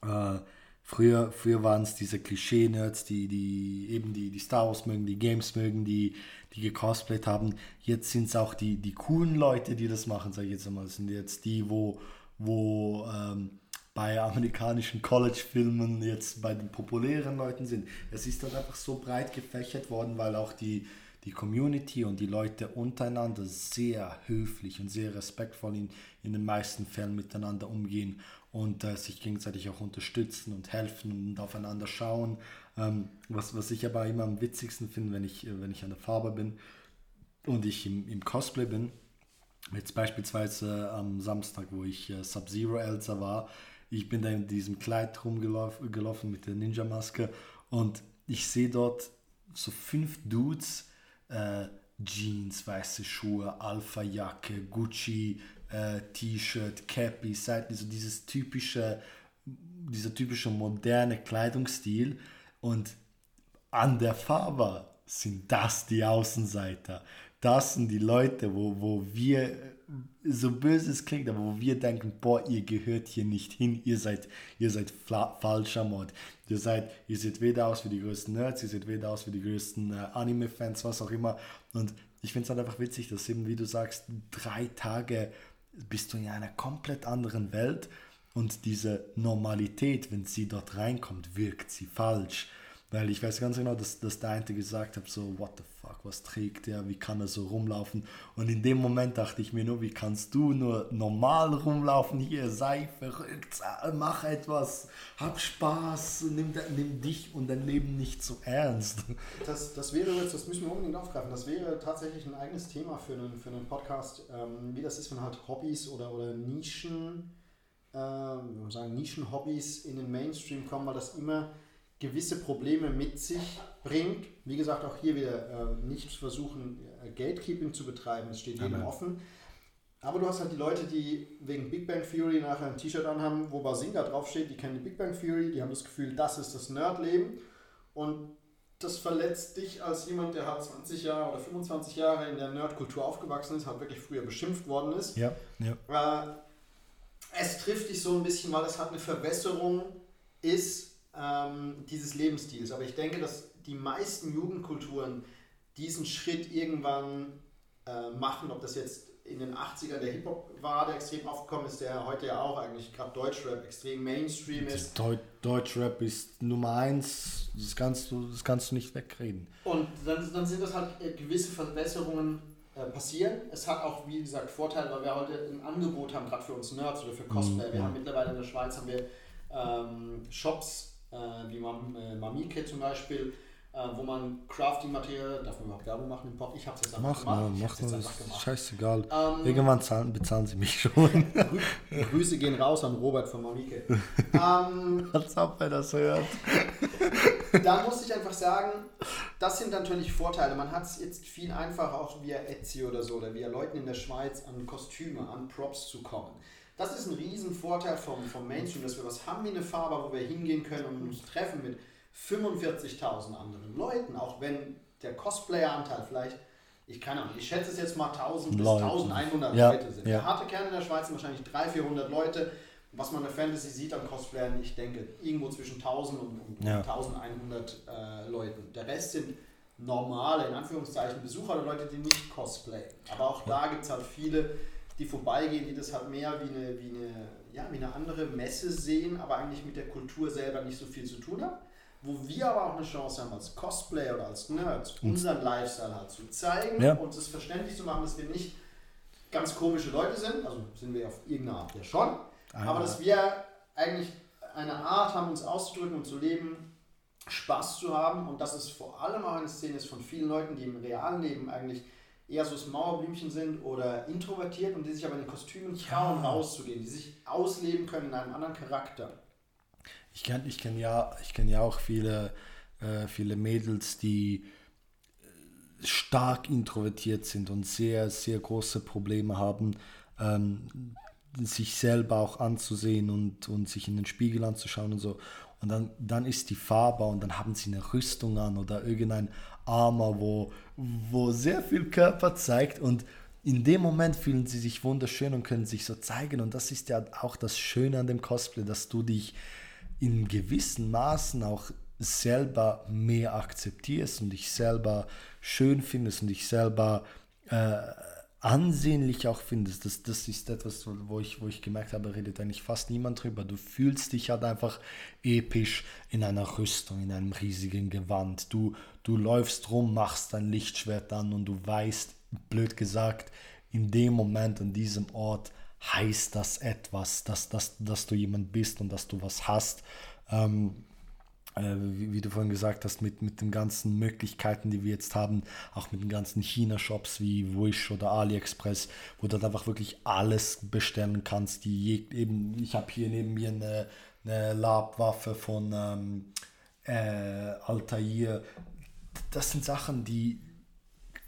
Äh, früher früher waren es diese Klischee-Nerds, die, die eben die, die Star Wars mögen, die Games mögen, die, die gecosplayt haben. Jetzt sind es auch die, die coolen Leute, die das machen, sage ich jetzt einmal. Das sind jetzt die, wo, wo ähm, bei amerikanischen College-Filmen jetzt bei den populären Leuten sind. Es ist dann einfach so breit gefächert worden, weil auch die, die Community und die Leute untereinander sehr höflich und sehr respektvoll in, in den meisten Fällen miteinander umgehen und äh, sich gegenseitig auch unterstützen und helfen und aufeinander schauen. Ähm, was, was ich aber immer am witzigsten finde, wenn ich, wenn ich an der Farbe bin und ich im, im Cosplay bin, Jetzt beispielsweise am Samstag, wo ich äh, Sub-Zero Elsa war, ich bin da in diesem Kleid rumgelaufen gelaufen mit der Ninja-Maske und ich sehe dort so fünf Dudes, äh, Jeans, weiße Schuhe, Alpha-Jacke, Gucci, äh, T-Shirt, Cappy, Seiten, so dieses typische, dieser typische moderne Kleidungsstil und an der Farbe sind das die Außenseiter. Das sind die Leute, wo, wo wir, so böse es klingt, aber wo wir denken, boah, ihr gehört hier nicht hin, ihr seid, ihr seid falscher Mod. Ihr seid, ihr seht weder aus wie die größten Nerds, ihr seht weder aus wie die größten äh, Anime-Fans, was auch immer. Und ich finde es halt einfach witzig, dass eben, wie du sagst, drei Tage bist du in einer komplett anderen Welt und diese Normalität, wenn sie dort reinkommt, wirkt sie falsch. Weil ich weiß ganz genau, dass, dass der eine gesagt hat, so, what the fuck, was trägt der, wie kann er so rumlaufen? Und in dem Moment dachte ich mir nur, wie kannst du nur normal rumlaufen hier, sei verrückt, mach etwas, hab Spaß, nimm, nimm dich und dein Leben nicht so ernst. Das, das wäre jetzt, das müssen wir unbedingt aufgreifen, das wäre tatsächlich ein eigenes Thema für einen, für einen Podcast, ähm, wie das ist, wenn halt Hobbys oder, oder Nischen, ähm, sagen Nischenhobbys in den Mainstream kommen, weil das immer gewisse Probleme mit sich bringt. Wie gesagt, auch hier wieder äh, nicht versuchen, äh, Gatekeeping zu betreiben, es steht jedem offen. Aber du hast halt die Leute, die wegen Big Bang Theory nachher ein T-Shirt anhaben, wo Basinga draufsteht, die kennen die Big Bang Theory, die haben das Gefühl, das ist das Nerdleben. Und das verletzt dich als jemand, der halt 20 Jahre oder 25 Jahre in der Nerdkultur aufgewachsen ist, halt wirklich früher beschimpft worden ist. Ja, ja. Äh, es trifft dich so ein bisschen, weil es halt eine Verbesserung ist ähm, dieses Lebensstils. Aber ich denke, dass die meisten Jugendkulturen diesen Schritt irgendwann äh, machen, ob das jetzt in den 80ern der Hip-Hop war, der extrem aufgekommen ist, der heute ja auch eigentlich gerade Deutschrap extrem Mainstream ist. Deut Deutschrap ist Nummer eins, das kannst du, das kannst du nicht wegreden. Und dann, dann sind das halt äh, gewisse Verbesserungen äh, passieren. Es hat auch, wie gesagt, Vorteile, weil wir heute ein Angebot haben, gerade für uns Nerds oder für Cosplay. Mhm. Wir haben mittlerweile in der Schweiz haben wir ähm, Shops, äh, wie Mam, äh, Mamike zum Beispiel, äh, wo man Crafting-Material, darf man überhaupt Werbung machen im Pod? Ich habe es jetzt einfach mach gemacht. Mal, mach mal, jetzt gemacht. scheißegal. Ähm, Irgendwann zahlen, bezahlen sie mich schon. Grüße gehen raus an Robert von Mamike. ähm, Als ob er das hört. da muss ich einfach sagen, das sind natürlich Vorteile. Man hat es jetzt viel einfacher auch via Etsy oder so oder via Leuten in der Schweiz an Kostüme, an Props zu kommen. Das ist ein Riesenvorteil vom, vom Mainstream, dass wir was haben wie eine Farbe, wo wir hingehen können und uns treffen mit 45.000 anderen Leuten, auch wenn der Cosplayer-Anteil vielleicht, ich keine Ahnung, ich schätze es jetzt mal 1000 bis 1100 ja, Leute sind. Ja. Der harte Kern in der Schweiz sind wahrscheinlich 300, 400 Leute. Was man in der Fantasy sieht an Cosplayern, ich denke, irgendwo zwischen 1000 und, und ja. 1100 äh, Leuten. Der Rest sind normale, in Anführungszeichen, Besucher oder Leute, die nicht cosplayen. Aber auch da gibt es halt viele, die vorbeigehen, die das halt mehr wie eine, wie eine, ja, wie eine andere Messe sehen, aber eigentlich mit der Kultur selber nicht so viel zu tun haben. Wo wir aber auch eine Chance haben, als Cosplayer oder als Nerds, unseren Lifestyle halt zu zeigen ja. und es verständlich zu machen, dass wir nicht ganz komische Leute sind, also sind wir auf irgendeine Art ja schon, Einmal. aber dass wir eigentlich eine Art haben, uns auszudrücken und zu leben, Spaß zu haben und dass es vor allem auch eine Szene ist von vielen Leuten, die im realen Leben eigentlich eher so das Mauerblümchen sind oder introvertiert und die sich aber in den Kostümen trauen, ja. rauszugehen, die sich ausleben können in einem anderen Charakter. Ich kenne ich kenn ja, kenn ja auch viele, äh, viele Mädels, die äh, stark introvertiert sind und sehr, sehr große Probleme haben, ähm, sich selber auch anzusehen und, und sich in den Spiegel anzuschauen und so. Und dann, dann ist die Farbe und dann haben sie eine Rüstung an oder irgendein Armer, wo, wo sehr viel Körper zeigt und in dem Moment fühlen sie sich wunderschön und können sich so zeigen. Und das ist ja auch das Schöne an dem Cosplay, dass du dich in gewissen Maßen auch selber mehr akzeptierst und dich selber schön findest und dich selber äh, ansehnlich auch findest. Das, das ist etwas, wo ich, wo ich gemerkt habe, redet eigentlich fast niemand drüber. Du fühlst dich halt einfach episch in einer Rüstung, in einem riesigen Gewand. Du, du läufst rum, machst dein Lichtschwert an und du weißt, blöd gesagt, in dem Moment, an diesem Ort heißt das etwas, dass, dass, dass du jemand bist und dass du was hast. Ähm, äh, wie, wie, du vorhin gesagt hast, mit, mit den ganzen Möglichkeiten, die wir jetzt haben, auch mit den ganzen China-Shops wie Wish oder AliExpress, wo du einfach wirklich alles bestellen kannst. Die eben, ich habe hier neben mir eine, eine Labwaffe von ähm, äh, Altair. Das sind Sachen, die,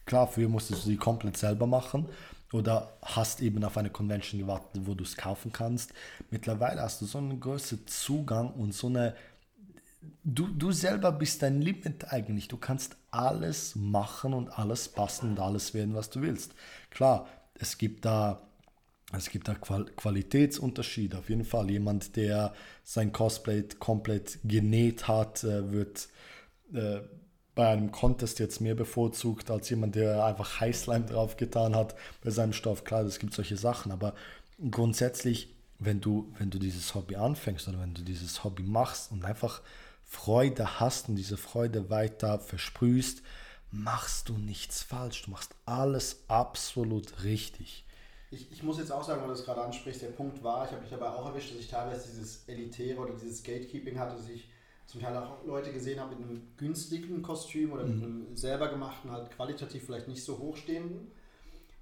klar, früher musstest du die komplett selber machen oder hast eben auf eine Convention gewartet, wo du es kaufen kannst. Mittlerweile hast du so einen größeren Zugang und so eine du, du selber bist dein Limit eigentlich. Du kannst alles machen und alles passen und alles werden, was du willst. Klar, es gibt da, es gibt da Qualitätsunterschiede. Auf jeden Fall. Jemand, der sein Cosplay komplett genäht hat, äh, wird äh, bei einem Contest jetzt mehr bevorzugt als jemand, der einfach Heißleim drauf getan hat bei seinem Stoff. Klar, es gibt solche Sachen, aber grundsätzlich, wenn du, wenn du dieses Hobby anfängst oder wenn du dieses Hobby machst und einfach Freude hast und diese Freude weiter versprühst, machst du nichts falsch. Du machst alles absolut richtig. Ich, ich muss jetzt auch sagen, weil du das gerade ansprichst, der Punkt war, ich habe mich dabei auch erwischt, dass ich teilweise dieses Elitäre oder dieses Gatekeeping hatte, dass ich zum Teil auch Leute gesehen habe mit einem günstigen Kostüm oder mit mhm. einem selber gemachten, halt qualitativ vielleicht nicht so hochstehenden.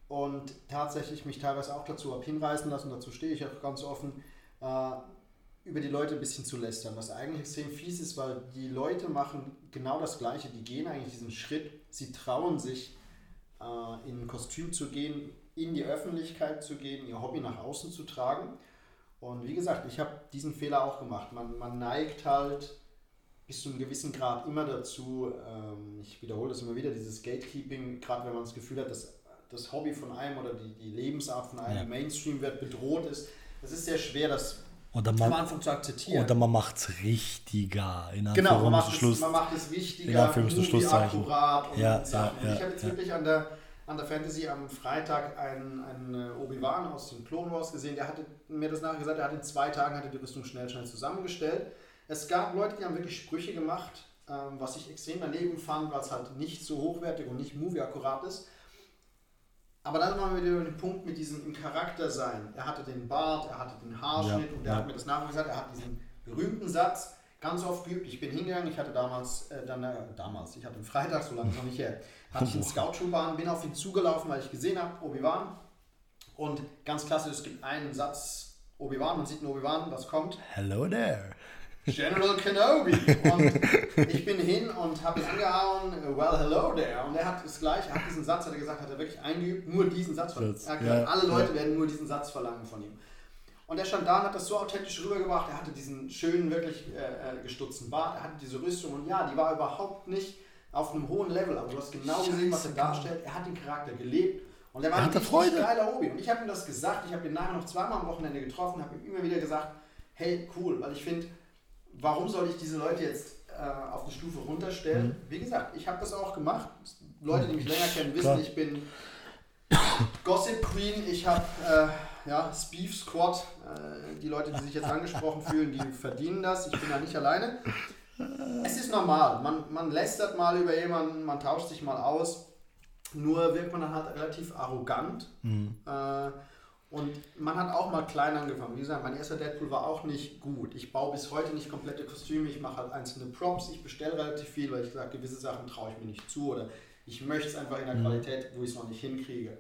Und tatsächlich mich teilweise auch dazu habe hinreißen lassen, dazu stehe ich auch ganz offen, äh, über die Leute ein bisschen zu lästern, was eigentlich extrem fies ist, weil die Leute machen genau das Gleiche. Die gehen eigentlich diesen Schritt, sie trauen sich, äh, in ein Kostüm zu gehen, in die Öffentlichkeit zu gehen, ihr Hobby nach außen zu tragen. Und wie gesagt, ich habe diesen Fehler auch gemacht. Man, man neigt halt bis zu einem gewissen Grad immer dazu, ähm, ich wiederhole das immer wieder, dieses Gatekeeping, gerade wenn man das Gefühl hat, dass das Hobby von einem oder die, die Lebensart von einem ja. Mainstream wird bedroht ist. Es ist sehr schwer, das oder man, am Anfang zu akzeptieren. Oder man macht es richtiger. In genau, man macht, es, man macht es wichtiger, akkurat und ja, Sachen. Ja, ja, ich habe jetzt wirklich an der, an der Fantasy am Freitag einen, einen äh, Obi-Wan aus den Clone Wars gesehen. Der hatte mir das nachher gesagt, er hat in zwei Tagen hatte die Rüstung schnell, schnell zusammengestellt. Es gab Leute, die haben wirklich Sprüche gemacht, ähm, was ich extrem daneben fand, weil es halt nicht so hochwertig und nicht movie-akkurat ist. Aber dann waren wir wieder über den Punkt mit diesem im Charakter sein. Er hatte den Bart, er hatte den Haarschnitt ja, und er ja. hat mir das nachher gesagt, er hat diesen berühmten Satz ganz oft geübt. Ich bin hingegangen, ich hatte damals, äh, dann, äh, damals, ich hatte einen Freitag, so lange noch nicht her, hatte ich einen Scout-Schuh bin auf ihn zugelaufen, weil ich gesehen habe, Obi-Wan. Und ganz klasse, es gibt einen Satz, Obi-Wan, man sieht einen Obi-Wan, was kommt? Hello there. General Kenobi. Und ich bin hin und habe ihn angehauen, well, hello there. Und er hat es gleich, er hat diesen Satz, hat er gesagt, hat er wirklich eingeübt, nur diesen Satz. Satz. Er hat gesagt, ja, alle Leute ja. werden nur diesen Satz verlangen von ihm. Und er stand da und hat das so authentisch rübergebracht. Er hatte diesen schönen, wirklich äh, äh gestutzten Bart, er hatte diese Rüstung und ja, die war überhaupt nicht auf einem hohen Level, aber du hast genau Scheiße, gesehen, was er darstellt. Er hat den Charakter gelebt und er war er ein Freude. geiler Obi. Und ich habe ihm das gesagt, ich habe ihn nachher noch zweimal am Wochenende getroffen, habe ihm immer wieder gesagt, hey, cool, weil ich finde, warum soll ich diese Leute jetzt äh, auf eine Stufe runterstellen? Mhm. Wie gesagt, ich habe das auch gemacht. Leute, die mich länger kennen, wissen, Klar. ich bin Gossip Queen, ich habe äh, ja, Speef Squad. Äh, die Leute, die sich jetzt angesprochen fühlen, die verdienen das. Ich bin da nicht alleine. Es ist normal. Man, man lästert mal über jemanden, man tauscht sich mal aus. Nur wirkt man dann halt relativ arrogant. Mhm. Äh, und man hat auch mal klein angefangen. Wie gesagt, mein erster Deadpool war auch nicht gut. Ich baue bis heute nicht komplette Kostüme, ich mache halt einzelne Props, ich bestelle relativ viel, weil ich sage, gewisse Sachen traue ich mir nicht zu oder ich möchte es einfach in der mhm. Qualität, wo ich es noch nicht hinkriege.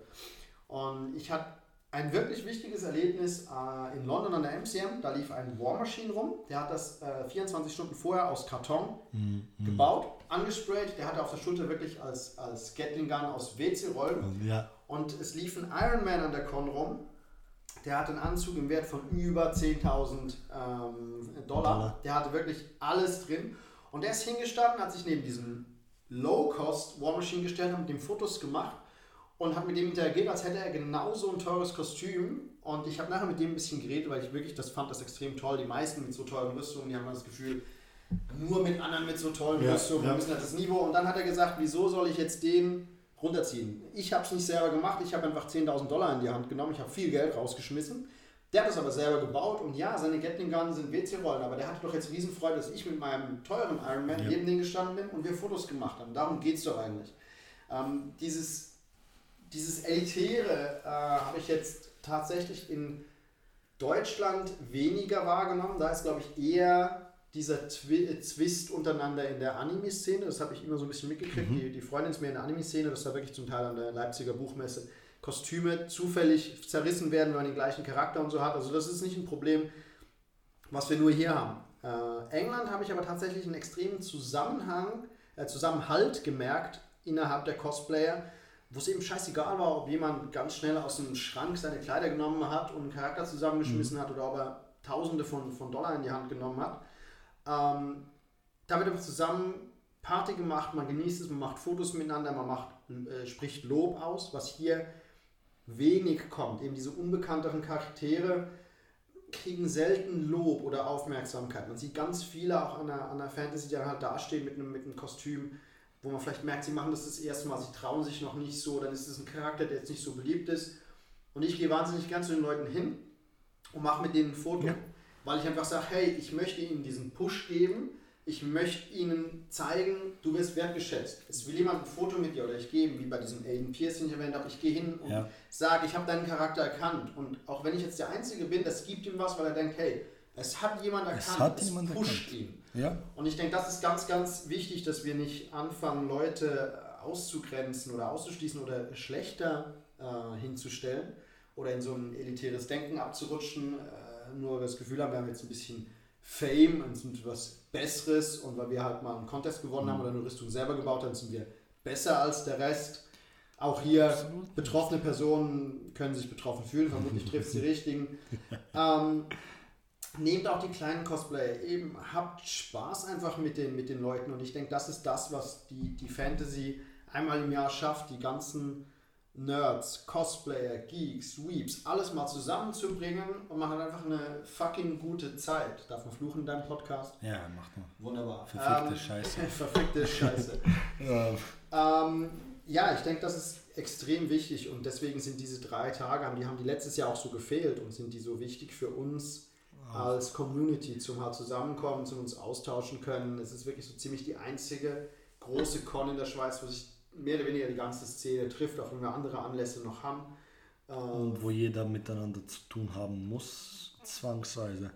Und ich hatte ein wirklich wichtiges Erlebnis äh, in London an der MCM. Da lief ein War Machine rum. Der hat das äh, 24 Stunden vorher aus Karton mhm. gebaut, angesprayt. Der hatte auf der Schulter wirklich als, als Gatling Gun aus WC-Rollen. Ja. Und es lief ein Iron Man an der Con rum der hat einen Anzug im Wert von über 10.000 ähm, Dollar. Der hatte wirklich alles drin. Und der ist hingestanden, hat sich neben diesem Low-Cost War Machine gestellt, hat mit dem Fotos gemacht und hat mit dem interagiert, als hätte er genauso ein teures Kostüm. Und ich habe nachher mit dem ein bisschen geredet, weil ich wirklich das fand das extrem toll. Die meisten mit so teuren Rüstungen, die haben das Gefühl, nur mit anderen mit so tollen ja, Rüstungen, ja. müssen halt das Niveau. Und dann hat er gesagt, wieso soll ich jetzt den runterziehen. Ich habe es nicht selber gemacht, ich habe einfach 10.000 Dollar in die Hand genommen, ich habe viel Geld rausgeschmissen. Der hat es aber selber gebaut und ja, seine Gatling Guns sind WC-Rollen, aber der hatte doch jetzt Riesenfreude, dass ich mit meinem teuren Iron Man ja. neben den gestanden bin und wir Fotos gemacht haben. Darum geht es doch eigentlich. Ähm, dieses, dieses Elitäre äh, habe ich jetzt tatsächlich in Deutschland weniger wahrgenommen. Da ist, glaube ich, eher dieser Twi äh, Zwist untereinander in der Anime-Szene. Das habe ich immer so ein bisschen mitgekriegt. Mhm. Die, die Freundin ist mehr in der Anime-Szene, das war wirklich zum Teil an der Leipziger Buchmesse. Kostüme zufällig zerrissen werden, wenn man den gleichen Charakter und so hat. Also das ist nicht ein Problem, was wir nur hier haben. Äh, England habe ich aber tatsächlich einen extremen Zusammenhang, äh, Zusammenhalt gemerkt innerhalb der Cosplayer, wo es eben scheißegal war, ob jemand ganz schnell aus dem Schrank seine Kleider genommen hat und einen Charakter zusammengeschmissen mhm. hat oder ob er Tausende von, von Dollar in die Hand genommen hat. Ähm, da wird einfach zusammen Party gemacht, man genießt es, man macht Fotos miteinander, man macht, äh, spricht Lob aus, was hier wenig kommt. Eben diese unbekannteren Charaktere kriegen selten Lob oder Aufmerksamkeit. Man sieht ganz viele auch an der, an der Fantasy, die dann halt dastehen mit einem, mit einem Kostüm, wo man vielleicht merkt, sie machen das das erste Mal, sie trauen sich noch nicht so, dann ist es ein Charakter, der jetzt nicht so beliebt ist. Und ich gehe wahnsinnig gern zu den Leuten hin und mache mit denen ein Foto, ja. Weil ich einfach sage, hey, ich möchte ihnen diesen Push geben, ich möchte ihnen zeigen, du wirst wertgeschätzt. Es will jemand ein Foto mit dir oder ich gebe, wie bei diesem Aiden Pierce, den ich erwähnt habe, ich gehe hin und ja. sage, ich habe deinen Charakter erkannt. Und auch wenn ich jetzt der Einzige bin, das gibt ihm was, weil er denkt, hey, es hat jemand erkannt, es, hat es jemand pusht erkannt. ihn. Ja. Und ich denke, das ist ganz, ganz wichtig, dass wir nicht anfangen, Leute auszugrenzen oder auszuschließen oder schlechter äh, hinzustellen oder in so ein elitäres Denken abzurutschen, äh, nur das Gefühl haben, wir haben jetzt ein bisschen Fame und sind was Besseres und weil wir halt mal einen Contest gewonnen mhm. haben oder eine Rüstung selber gebaut haben, sind wir besser als der Rest. Auch hier Absolut. betroffene Personen können sich betroffen fühlen, vermutlich trifft es die richtigen. Ähm, nehmt auch die kleinen Cosplayer eben, habt Spaß einfach mit den, mit den Leuten und ich denke, das ist das, was die, die Fantasy einmal im Jahr schafft, die ganzen Nerds, Cosplayer, Geeks, Weeps, alles mal zusammenzubringen und man hat einfach eine fucking gute Zeit. Darf man fluchen in deinem Podcast? Ja, macht man. Wunderbar. Verfickte ähm, Scheiße. verfickte Scheiße. ja. Ähm, ja, ich denke, das ist extrem wichtig und deswegen sind diese drei Tage, die haben die letztes Jahr auch so gefehlt und sind die so wichtig für uns als Community zum halt zusammenkommen, zu uns austauschen können. Es ist wirklich so ziemlich die einzige große Con in der Schweiz, wo sich mehr oder weniger die ganze Szene trifft, auch wenn wir andere Anlässe noch haben. Und wo jeder miteinander zu tun haben muss, zwangsweise.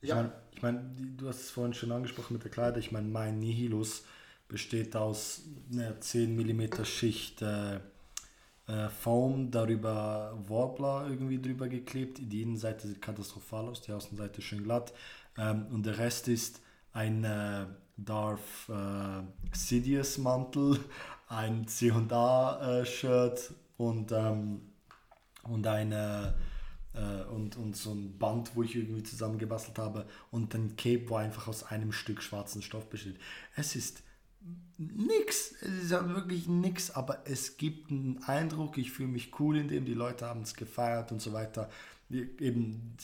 Ich ja. meine, ich mein, du hast es vorhin schon angesprochen mit der Kleider. Ich meine, mein Nihilus besteht aus einer 10 mm Schicht äh, äh, Foam, darüber Warbler irgendwie drüber geklebt. Die Innenseite sieht katastrophal aus, die Außenseite schön glatt. Ähm, und der Rest ist ein äh, Darth äh, Sidious Mantel ein C&A-Shirt und, ähm, und eine äh, und, und so ein Band, wo ich irgendwie zusammengebastelt habe und ein Cape, wo einfach aus einem Stück schwarzen Stoff besteht. Es ist nix, es ist wirklich nix, aber es gibt einen Eindruck, ich fühle mich cool in dem, die Leute haben es gefeiert und so weiter. Eben,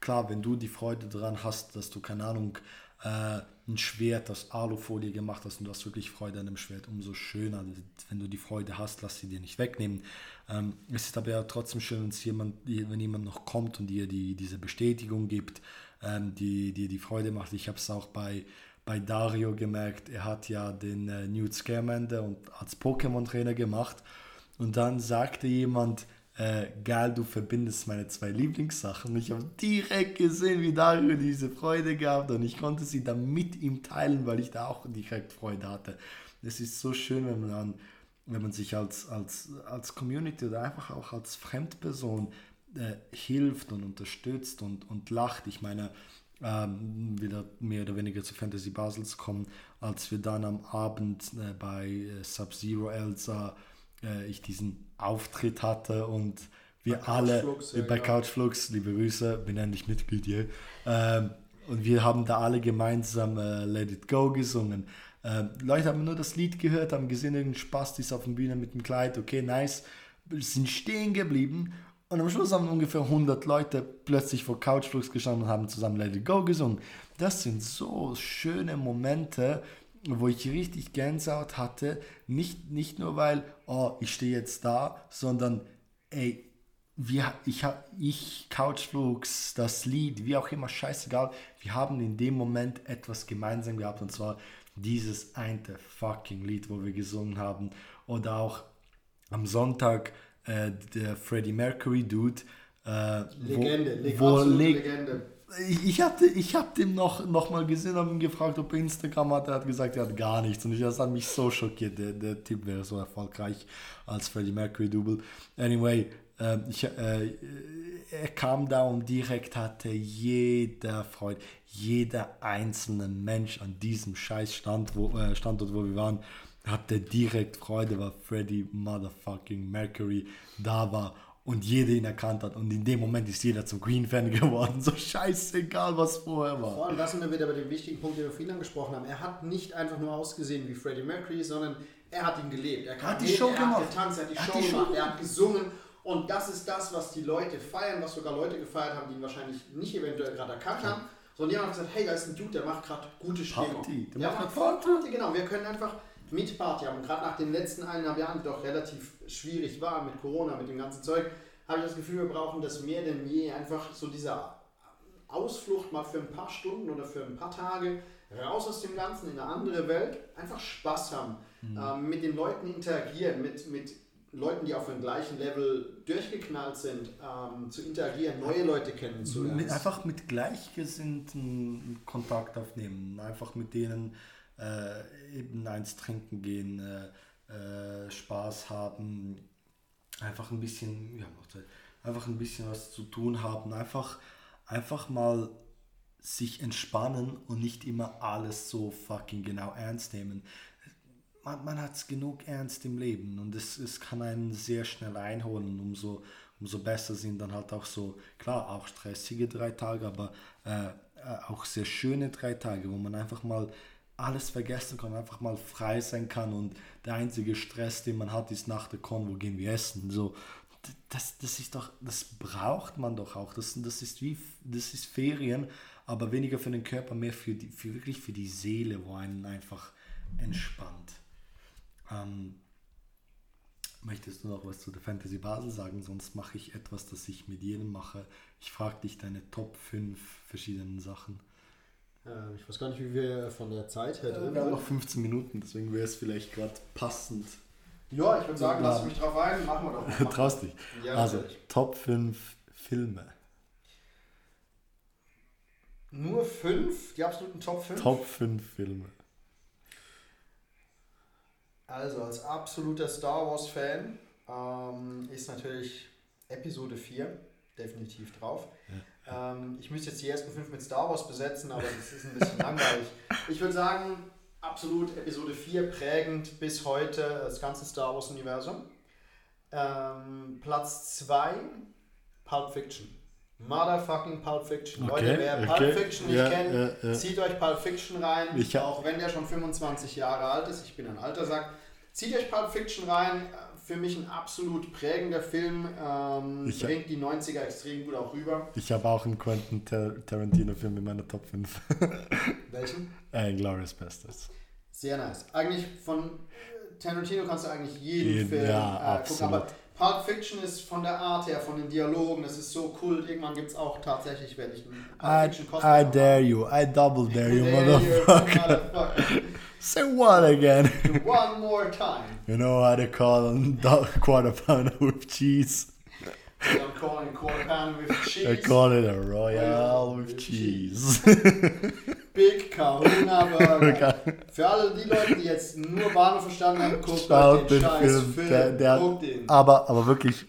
klar, wenn du die Freude daran hast, dass du, keine Ahnung, äh, ein Schwert aus Alufolie gemacht hast und du hast wirklich Freude an dem Schwert, umso schöner. Wenn du die Freude hast, lass sie dir nicht wegnehmen. Ähm, es ist aber ja trotzdem schön, wenn jemand, wenn jemand noch kommt und dir die, diese Bestätigung gibt, ähm, die dir die Freude macht. Ich habe es auch bei, bei Dario gemerkt, er hat ja den äh, Newt Scamander und als Pokémon-Trainer gemacht und dann sagte jemand, äh, geil, du verbindest meine zwei Lieblingssachen. Ich habe direkt gesehen, wie Dario diese Freude gehabt und ich konnte sie dann mit ihm teilen, weil ich da auch direkt Freude hatte. Es ist so schön, wenn man dann, wenn man sich als, als, als Community oder einfach auch als Fremdperson äh, hilft und unterstützt und, und lacht. Ich meine, ähm, wieder mehr oder weniger zu Fantasy Basels kommen, als wir dann am Abend äh, bei äh, Sub-Zero Elsa äh, ich diesen Auftritt hatte und wir bei alle Couchflux, bei ja. Couchflux, liebe Grüße, bin endlich Mitglied hier. Ähm, und wir haben da alle gemeinsam äh, Let It Go gesungen. Ähm, Leute haben nur das Lied gehört, haben gesehen, irgendein Spaß ist auf der Bühne mit dem Kleid, okay, nice, sind stehen geblieben und am Schluss haben ungefähr 100 Leute plötzlich vor Couchflux gestanden und haben zusammen Let It Go gesungen. Das sind so schöne Momente, wo ich richtig Gänsehaut hatte. Nicht, nicht nur, weil, oh, ich stehe jetzt da, sondern, ey, wir, ich, ich, Couchflugs, das Lied, wie auch immer, scheißegal, wir haben in dem Moment etwas gemeinsam gehabt und zwar dieses eine fucking Lied, wo wir gesungen haben. Oder auch am Sonntag äh, der Freddie Mercury Dude. Äh, Legende, wo, wo Legende ich, ich habe ich hab den noch, noch mal gesehen, habe ihn gefragt, ob er Instagram hat. Er hat gesagt, er hat gar nichts. Und ich, das hat mich so schockiert. Der, der Typ wäre so erfolgreich als Freddie Mercury Double. Anyway, äh, ich, äh, er kam da und direkt hatte jeder Freude, jeder einzelne Mensch an diesem scheiß Stand, wo, äh, Standort, wo wir waren, hatte direkt Freude, weil Freddie Motherfucking Mercury da war und jeder ihn erkannt hat. Und in dem Moment ist jeder zum Queen-Fan geworden. So scheißegal, was vorher war. Vor allem, das sind wir wieder bei dem wichtigen Punkt, den wir vorhin angesprochen haben. Er hat nicht einfach nur ausgesehen wie Freddie Mercury, sondern er hat ihn gelebt. Er, hat die hin, Show er gemacht. hat getanzt, er hat die Er hat Show die Show gemacht, er hat gesungen. Und das ist das, was die Leute feiern, was sogar Leute gefeiert haben, die ihn wahrscheinlich nicht eventuell gerade erkannt haben, sondern die haben gesagt, hey, da ist ein Dude, der macht gerade gute Stimmung. Party, der Der macht grad voll Party, genau. Wir können einfach mit Party haben. Und gerade nach den letzten eineinhalb Jahren, die doch relativ schwierig waren mit Corona, mit dem ganzen Zeug, habe ich das Gefühl, wir brauchen das mehr denn je. Einfach so dieser Ausflucht mal für ein paar Stunden oder für ein paar Tage raus aus dem Ganzen in eine andere Welt, einfach Spaß haben, ähm, mit den Leuten interagieren, mit, mit Leuten, die auf dem gleichen Level durchgeknallt sind, ähm, zu interagieren, neue Leute kennenzulernen. Mit, einfach mit Gleichgesinnten Kontakt aufnehmen. Einfach mit denen äh, eben eins trinken gehen, äh, äh, Spaß haben, einfach ein bisschen, noch Zeit, einfach ein bisschen was zu tun haben, einfach, einfach mal sich entspannen und nicht immer alles so fucking genau ernst nehmen. Man, man hat genug ernst im Leben und es, es kann einen sehr schnell einholen, umso, umso besser sind dann halt auch so, klar, auch stressige drei Tage, aber äh, äh, auch sehr schöne drei Tage, wo man einfach mal alles vergessen kann, einfach mal frei sein kann und der einzige Stress, den man hat, ist nach der Con, wo gehen wir essen. So, das, das ist doch, das braucht man doch auch. Das, das ist wie, das ist Ferien, aber weniger für den Körper, mehr für die, für wirklich für die Seele, wo einen einfach entspannt. Ähm, möchtest du noch was zu der Fantasy Basel sagen? Sonst mache ich etwas, das ich mit jedem mache. Ich frage dich deine Top 5 verschiedenen Sachen. Ähm, ich weiß gar nicht, wie wir von der Zeit her drin Wir haben noch 15 Minuten, deswegen wäre es vielleicht gerade passend. Ja, ich würde sagen, Ja. lass mich drauf ein, machen wir doch. Machen. Traust dich. Ja, also, natürlich. Top 5 Filme. Nur fünf, die absoluten Top 5. Top 5 Filme. Also als absoluter Star Wars-Fan ähm, ist natürlich Episode 4 definitiv drauf. Ähm, ich müsste jetzt die ersten fünf mit Star Wars besetzen, aber das ist ein bisschen langweilig. Ich würde sagen, absolut Episode 4 prägend bis heute das ganze Star Wars-Universum. Ähm, Platz 2, Pulp Fiction. Motherfucking Pulp Fiction. Okay, Leute, wer Pulp okay. Fiction nicht Ja, kennt, ja, ja. zieht euch Pulp Fiction rein. Ich auch wenn der schon 25 Jahre alt ist. Ich bin ein alter Sack. Zieht euch Pulp Fiction rein. Für mich ein absolut prägender Film. Ähm, Ich hab- bringt die 90er extrem gut auch rüber. Ich habe auch einen Quentin Tar Tarantino-Film in meiner Top 5. Welchen? äh, Glorious Bastards. Sehr nice. Eigentlich von äh, Tarantino kannst du eigentlich jeden, Jeden, Film ja, äh, gucken. Aber Pulp Fiction ist von der Art her, von den Dialogen, das ist so cool. Irgendwann gibt es auch tatsächlich, werde ich einen Pulp I, Fiction I Cosplay dare you. I double dare you, Dare you, motherfucker. Say what again? One more time. You know how to call a quarter pounder with cheese. I'm calling quarter pound with I cheese. call it a royale with With cheese. Big Kahuna Burger. Für alle die Leute, die jetzt nur Bahnhof verstanden haben, guckt Schaut euch den den scheiß Film. Film. Der, der, guckt ihn. aber, aber wirklich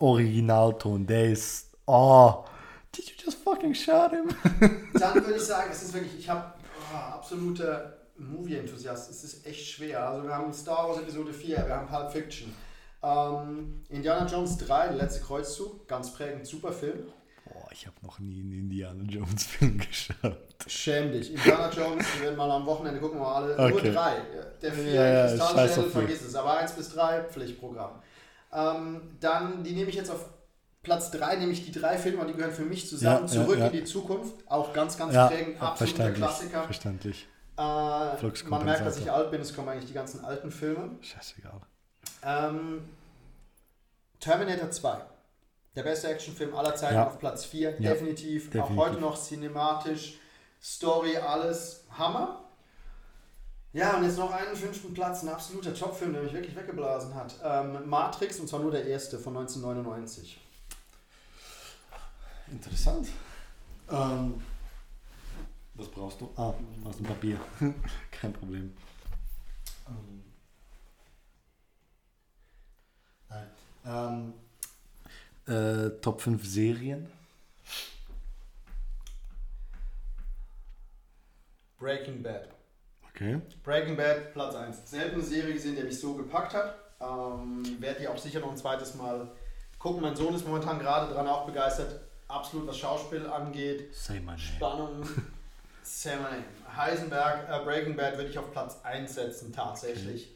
Originalton. Der ist. Oh. Did you just fucking shot him? Dann würde ich sagen, es ist wirklich, ich habe oh, absoluter Movie-Enthusiast. Es ist echt schwer. Also wir haben Star Wars Episode 4, wir haben Pulp Fiction. Ähm, Indiana Jones 3, der letzte Kreuzzug, ganz prägend, super Film. Boah, ich habe noch nie einen Indiana Jones Film geschaut. Schäm dich. Indiana Jones, wir werden mal am Wochenende gucken, wir alle. Okay. Nur drei. Der vier, Ja, ja, Kristallschädel, vergiss es. Aber 1 bis 3, Pflichtprogramm. Ähm, dann, die nehme ich jetzt auf Platz 3, nehme ich die drei Filme, die gehören für mich zusammen. Ja, ja, Zurück ja. in die Zukunft. Auch ganz, ganz Ja, prägend. Absoluter verständlich. Klassiker. Verständlich. Äh, man merkt, dass ich alt bin, es kommen eigentlich die ganzen alten Filme. Scheißegal. Ähm, Terminator 2. Der beste Actionfilm aller Zeiten Ja. auf Platz 4. Ja, Definitiv. Auch definitiv. heute noch cinematisch. Story, alles. Hammer. Ja, und jetzt noch einen fünften Platz. Ein absoluter Topfilm, der mich wirklich weggeblasen hat. Ähm, Matrix, und zwar nur der erste von 1999. Interessant. Ähm, was brauchst du? Ah, aus dem Papier. Kein Problem. Ähm, nein. Ähm, äh, Top 5 Serien. Breaking Bad. Okay. Breaking Bad, Platz 1. Selten eine Serie gesehen, die mich so gepackt hat. Ähm, Werde die auch sicher noch ein zweites Mal gucken. Mein Sohn ist momentan gerade dran auch begeistert. Absolut, was Schauspiel angeht. Say my name. Spannung. Name. Heisenberg, äh, Breaking Bad würde ich auf Platz 1 setzen, tatsächlich.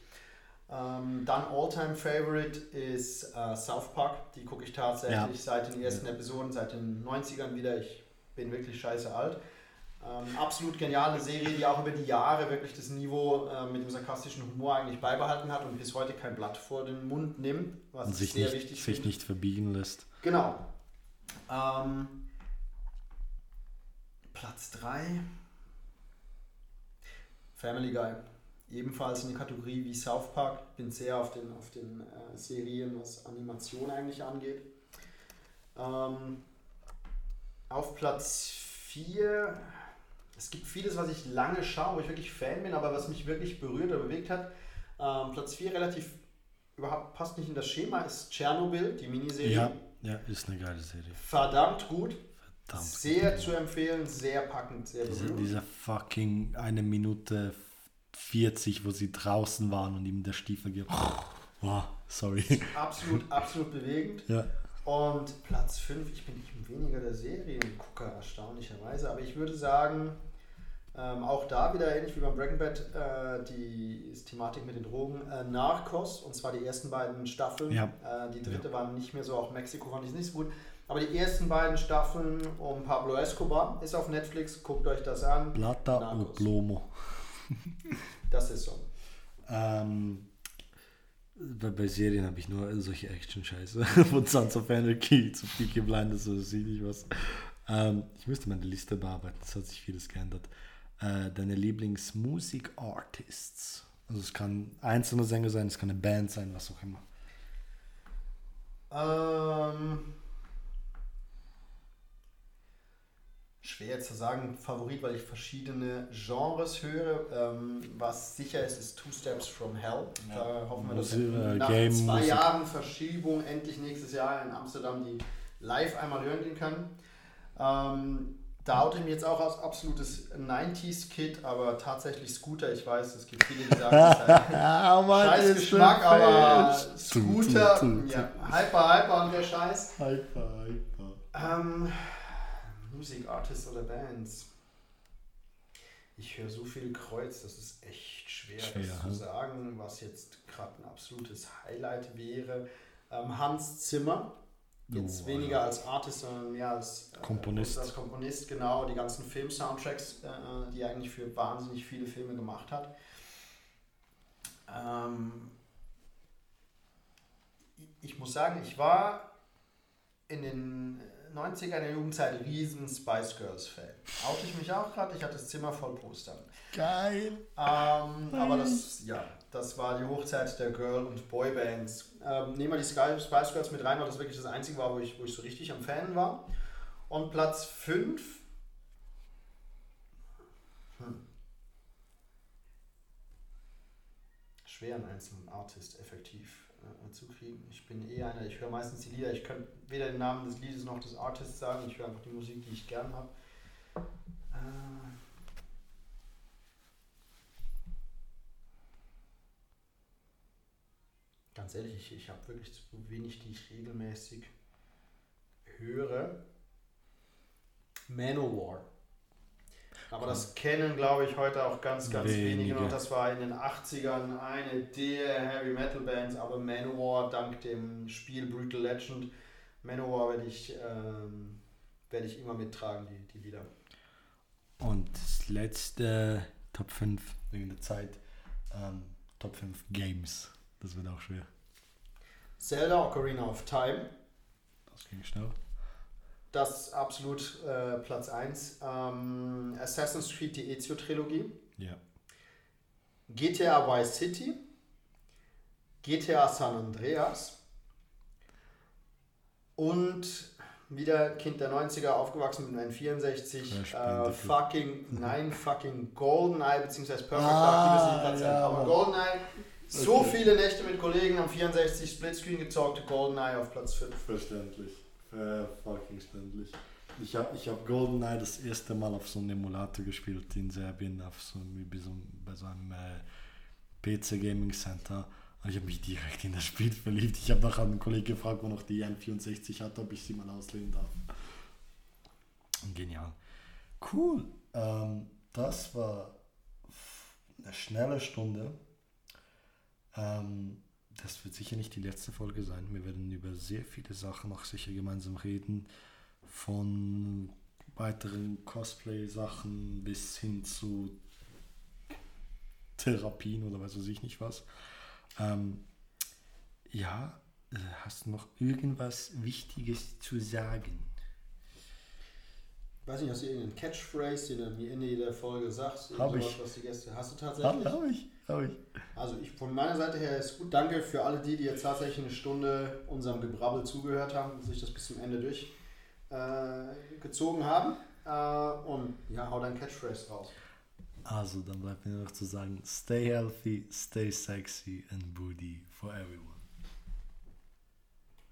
Ähm, dann All-Time Favorite ist äh, South Park. Die gucke ich tatsächlich Ja. seit den ersten Episoden, seit den 90ern wieder. Ich bin wirklich scheiße alt. Ähm, absolut geniale Serie, die auch über die Jahre wirklich das Niveau äh, mit dem sarkastischen Humor eigentlich beibehalten hat und bis heute kein Blatt vor den Mund nimmt, was sich, sehr nicht, wichtig sich finde. nicht verbiegen lässt. Genau. Ähm, Platz 3. Family Guy. Ebenfalls in der Kategorie wie South Park. Bin sehr auf den, auf den äh, Serien, was Animation eigentlich angeht. Ähm, auf Platz 4. Es gibt vieles, was ich lange schaue, wo ich wirklich Fan bin, aber was mich wirklich berührt oder bewegt hat. Ähm, Platz 4 relativ überhaupt passt nicht in das Schema, ist Tschernobyl, die Miniserie. Ja, ja, ist eine geile Serie. Verdammt gut. Verdammt. sehr zu empfehlen, sehr packend, sehr Diese, berührend. diese fucking eine Minute 40, wo sie draußen waren und ihm der Stiefel gibt. Wow, sorry. Absolut, absolut bewegend. Ja. Und Platz 5, ich bin nicht weniger der Seriengucker, erstaunlicherweise, aber ich würde sagen, ähm, auch da wieder ähnlich wie beim Breaking Bad, äh, die Thematik mit den Drogen, äh, Narcos, und zwar die ersten beiden Staffeln. Ja. Äh, die dritte war nicht mehr so, auch Mexiko fand ich nicht so gut. Aber die ersten beiden Staffeln um Pablo Escobar ist auf Netflix, guckt euch das an. Plata Narcos. Plomo. Das ist so. Ähm, bei, bei Serien habe ich nur solche Action-Scheiße. Von Sons of Anarchy zu Peaky Blinders oder so ich was. Ähm, ich müsste meine Liste bearbeiten, es hat sich vieles geändert. Äh, deine Lieblings-Musik-Artists. Also es kann einzelner Sänger sein, es kann eine Band sein, was auch immer. Ähm, schwer zu sagen, Favorit, weil ich verschiedene Genres höre. Ähm, was sicher ist, ist Two Steps from Hell. Da hoffen wir, dass Musik, wir äh, nach Game, zwei Musik. Jahren Verschiebung endlich nächstes Jahr in Amsterdam die live einmal hören gehen kann. Ähm, da ich mich jetzt auch als absolutes 90s-Kid, aber tatsächlich Scooter. Ich weiß, es gibt viele, die sagen, das ist ein Mann, scheiß Geschmack, aber. Scooter, ja, hyper, hyper und der Scheiß. Hyper, hyper. Ähm, Musikartists oder Bands. Ich höre so viel Kreuz, das ist echt schwer, Schwer, das hm? zu sagen, was jetzt gerade ein absolutes Highlight wäre. Ähm, Hans Zimmer, jetzt Oh, weniger ja. als Artist, sondern mehr als äh, Komponist. Als Komponist, genau, die ganzen Film-Soundtracks, äh, die er eigentlich für wahnsinnig viele Filme gemacht hat. Ähm, ich muss sagen, ich war in den 90ern der Jugendzeit riesen Spice Girls Fan. Oute ich mich auch gerade, ich hatte das Zimmer voll Postern. Geil. Ähm, aber das, ja, das war die Hochzeit der Girl- und Boybands. Ähm, nehmen wir die Spice Girls mit rein, weil das wirklich das einzige war, wo ich, wo ich so richtig am Fan war. Und Platz 5. Hm. Schwer einen einzelnen Artist effektiv äh, zu kriegen. Ich bin eh einer, ich höre meistens die Lieder, ich könnte weder den Namen des Liedes noch des Artists sagen, ich höre einfach die Musik, die ich gern habe. Äh, Ganz ehrlich, ich, ich habe wirklich zu wenig, die ich regelmäßig höre. Manowar. Aber das kennen, glaube ich, heute auch ganz, ganz wenige. Wenige. Und das war in den 80ern eine der Heavy Metal Bands. Aber Manowar, dank dem Spiel Brutal Legend, Manowar werde ich, ähm, werde ich immer mittragen, die, die Lieder. Und das letzte Top 5 wegen der Zeit. Ähm, Top 5 Games. Das wird auch schwer. Zelda Ocarina of Time. Das ging schnell. Das ist absolut äh, Platz 1. Ähm, Assassin's Creed, die Ezio-Trilogie. Ja. GTA Vice City. GTA San Andreas. Und wieder Kind der 90er, aufgewachsen mit einem 64. Ja, Äh, fucking, nein, fucking GoldenEye, beziehungsweise Perfect Ah, Dark, die ja. Aber. GoldenEye, so Okay. viele Nächte mit Kollegen am 64 Splitscreen gezockt, GoldenEye auf Platz 5. Verständlich. Ver fucking verständlich. Ich habe ich hab GoldenEye das erste Mal auf so einem Emulator gespielt in Serbien, auf so, bei so, bei so einem äh, PC Gaming Center. Und ich habe mich direkt in das Spiel verliebt. Ich habe nachher einen Kollegen gefragt, wo noch die N64 hat, ob ich sie mal auslehnen darf. Genial. Cool. Ähm, das war eine schnelle Stunde. Ähm, das wird sicher nicht die letzte Folge sein. Wir werden über sehr viele Sachen noch sicher gemeinsam reden. Von weiteren Cosplay-Sachen bis hin zu Therapien oder weiß ich nicht was. Ähm, ja, äh, hast du noch irgendwas Wichtiges zu sagen? Weiß nicht, hast du irgendeinen Catchphrase, den du am Ende jeder Folge sagst? Hab ich. Was die Gäste, hast du tatsächlich? Habe hab ich, habe ich. Also ich von meiner Seite her ist gut. Danke für alle die, die jetzt tatsächlich eine Stunde unserem Gebrabbel zugehört haben und sich das bis zum Ende durchgezogen äh, haben. Äh, und ja, hau dein Catchphrase raus. Also, dann bleibt mir nur noch zu sagen, stay healthy, stay sexy and booty for everyone.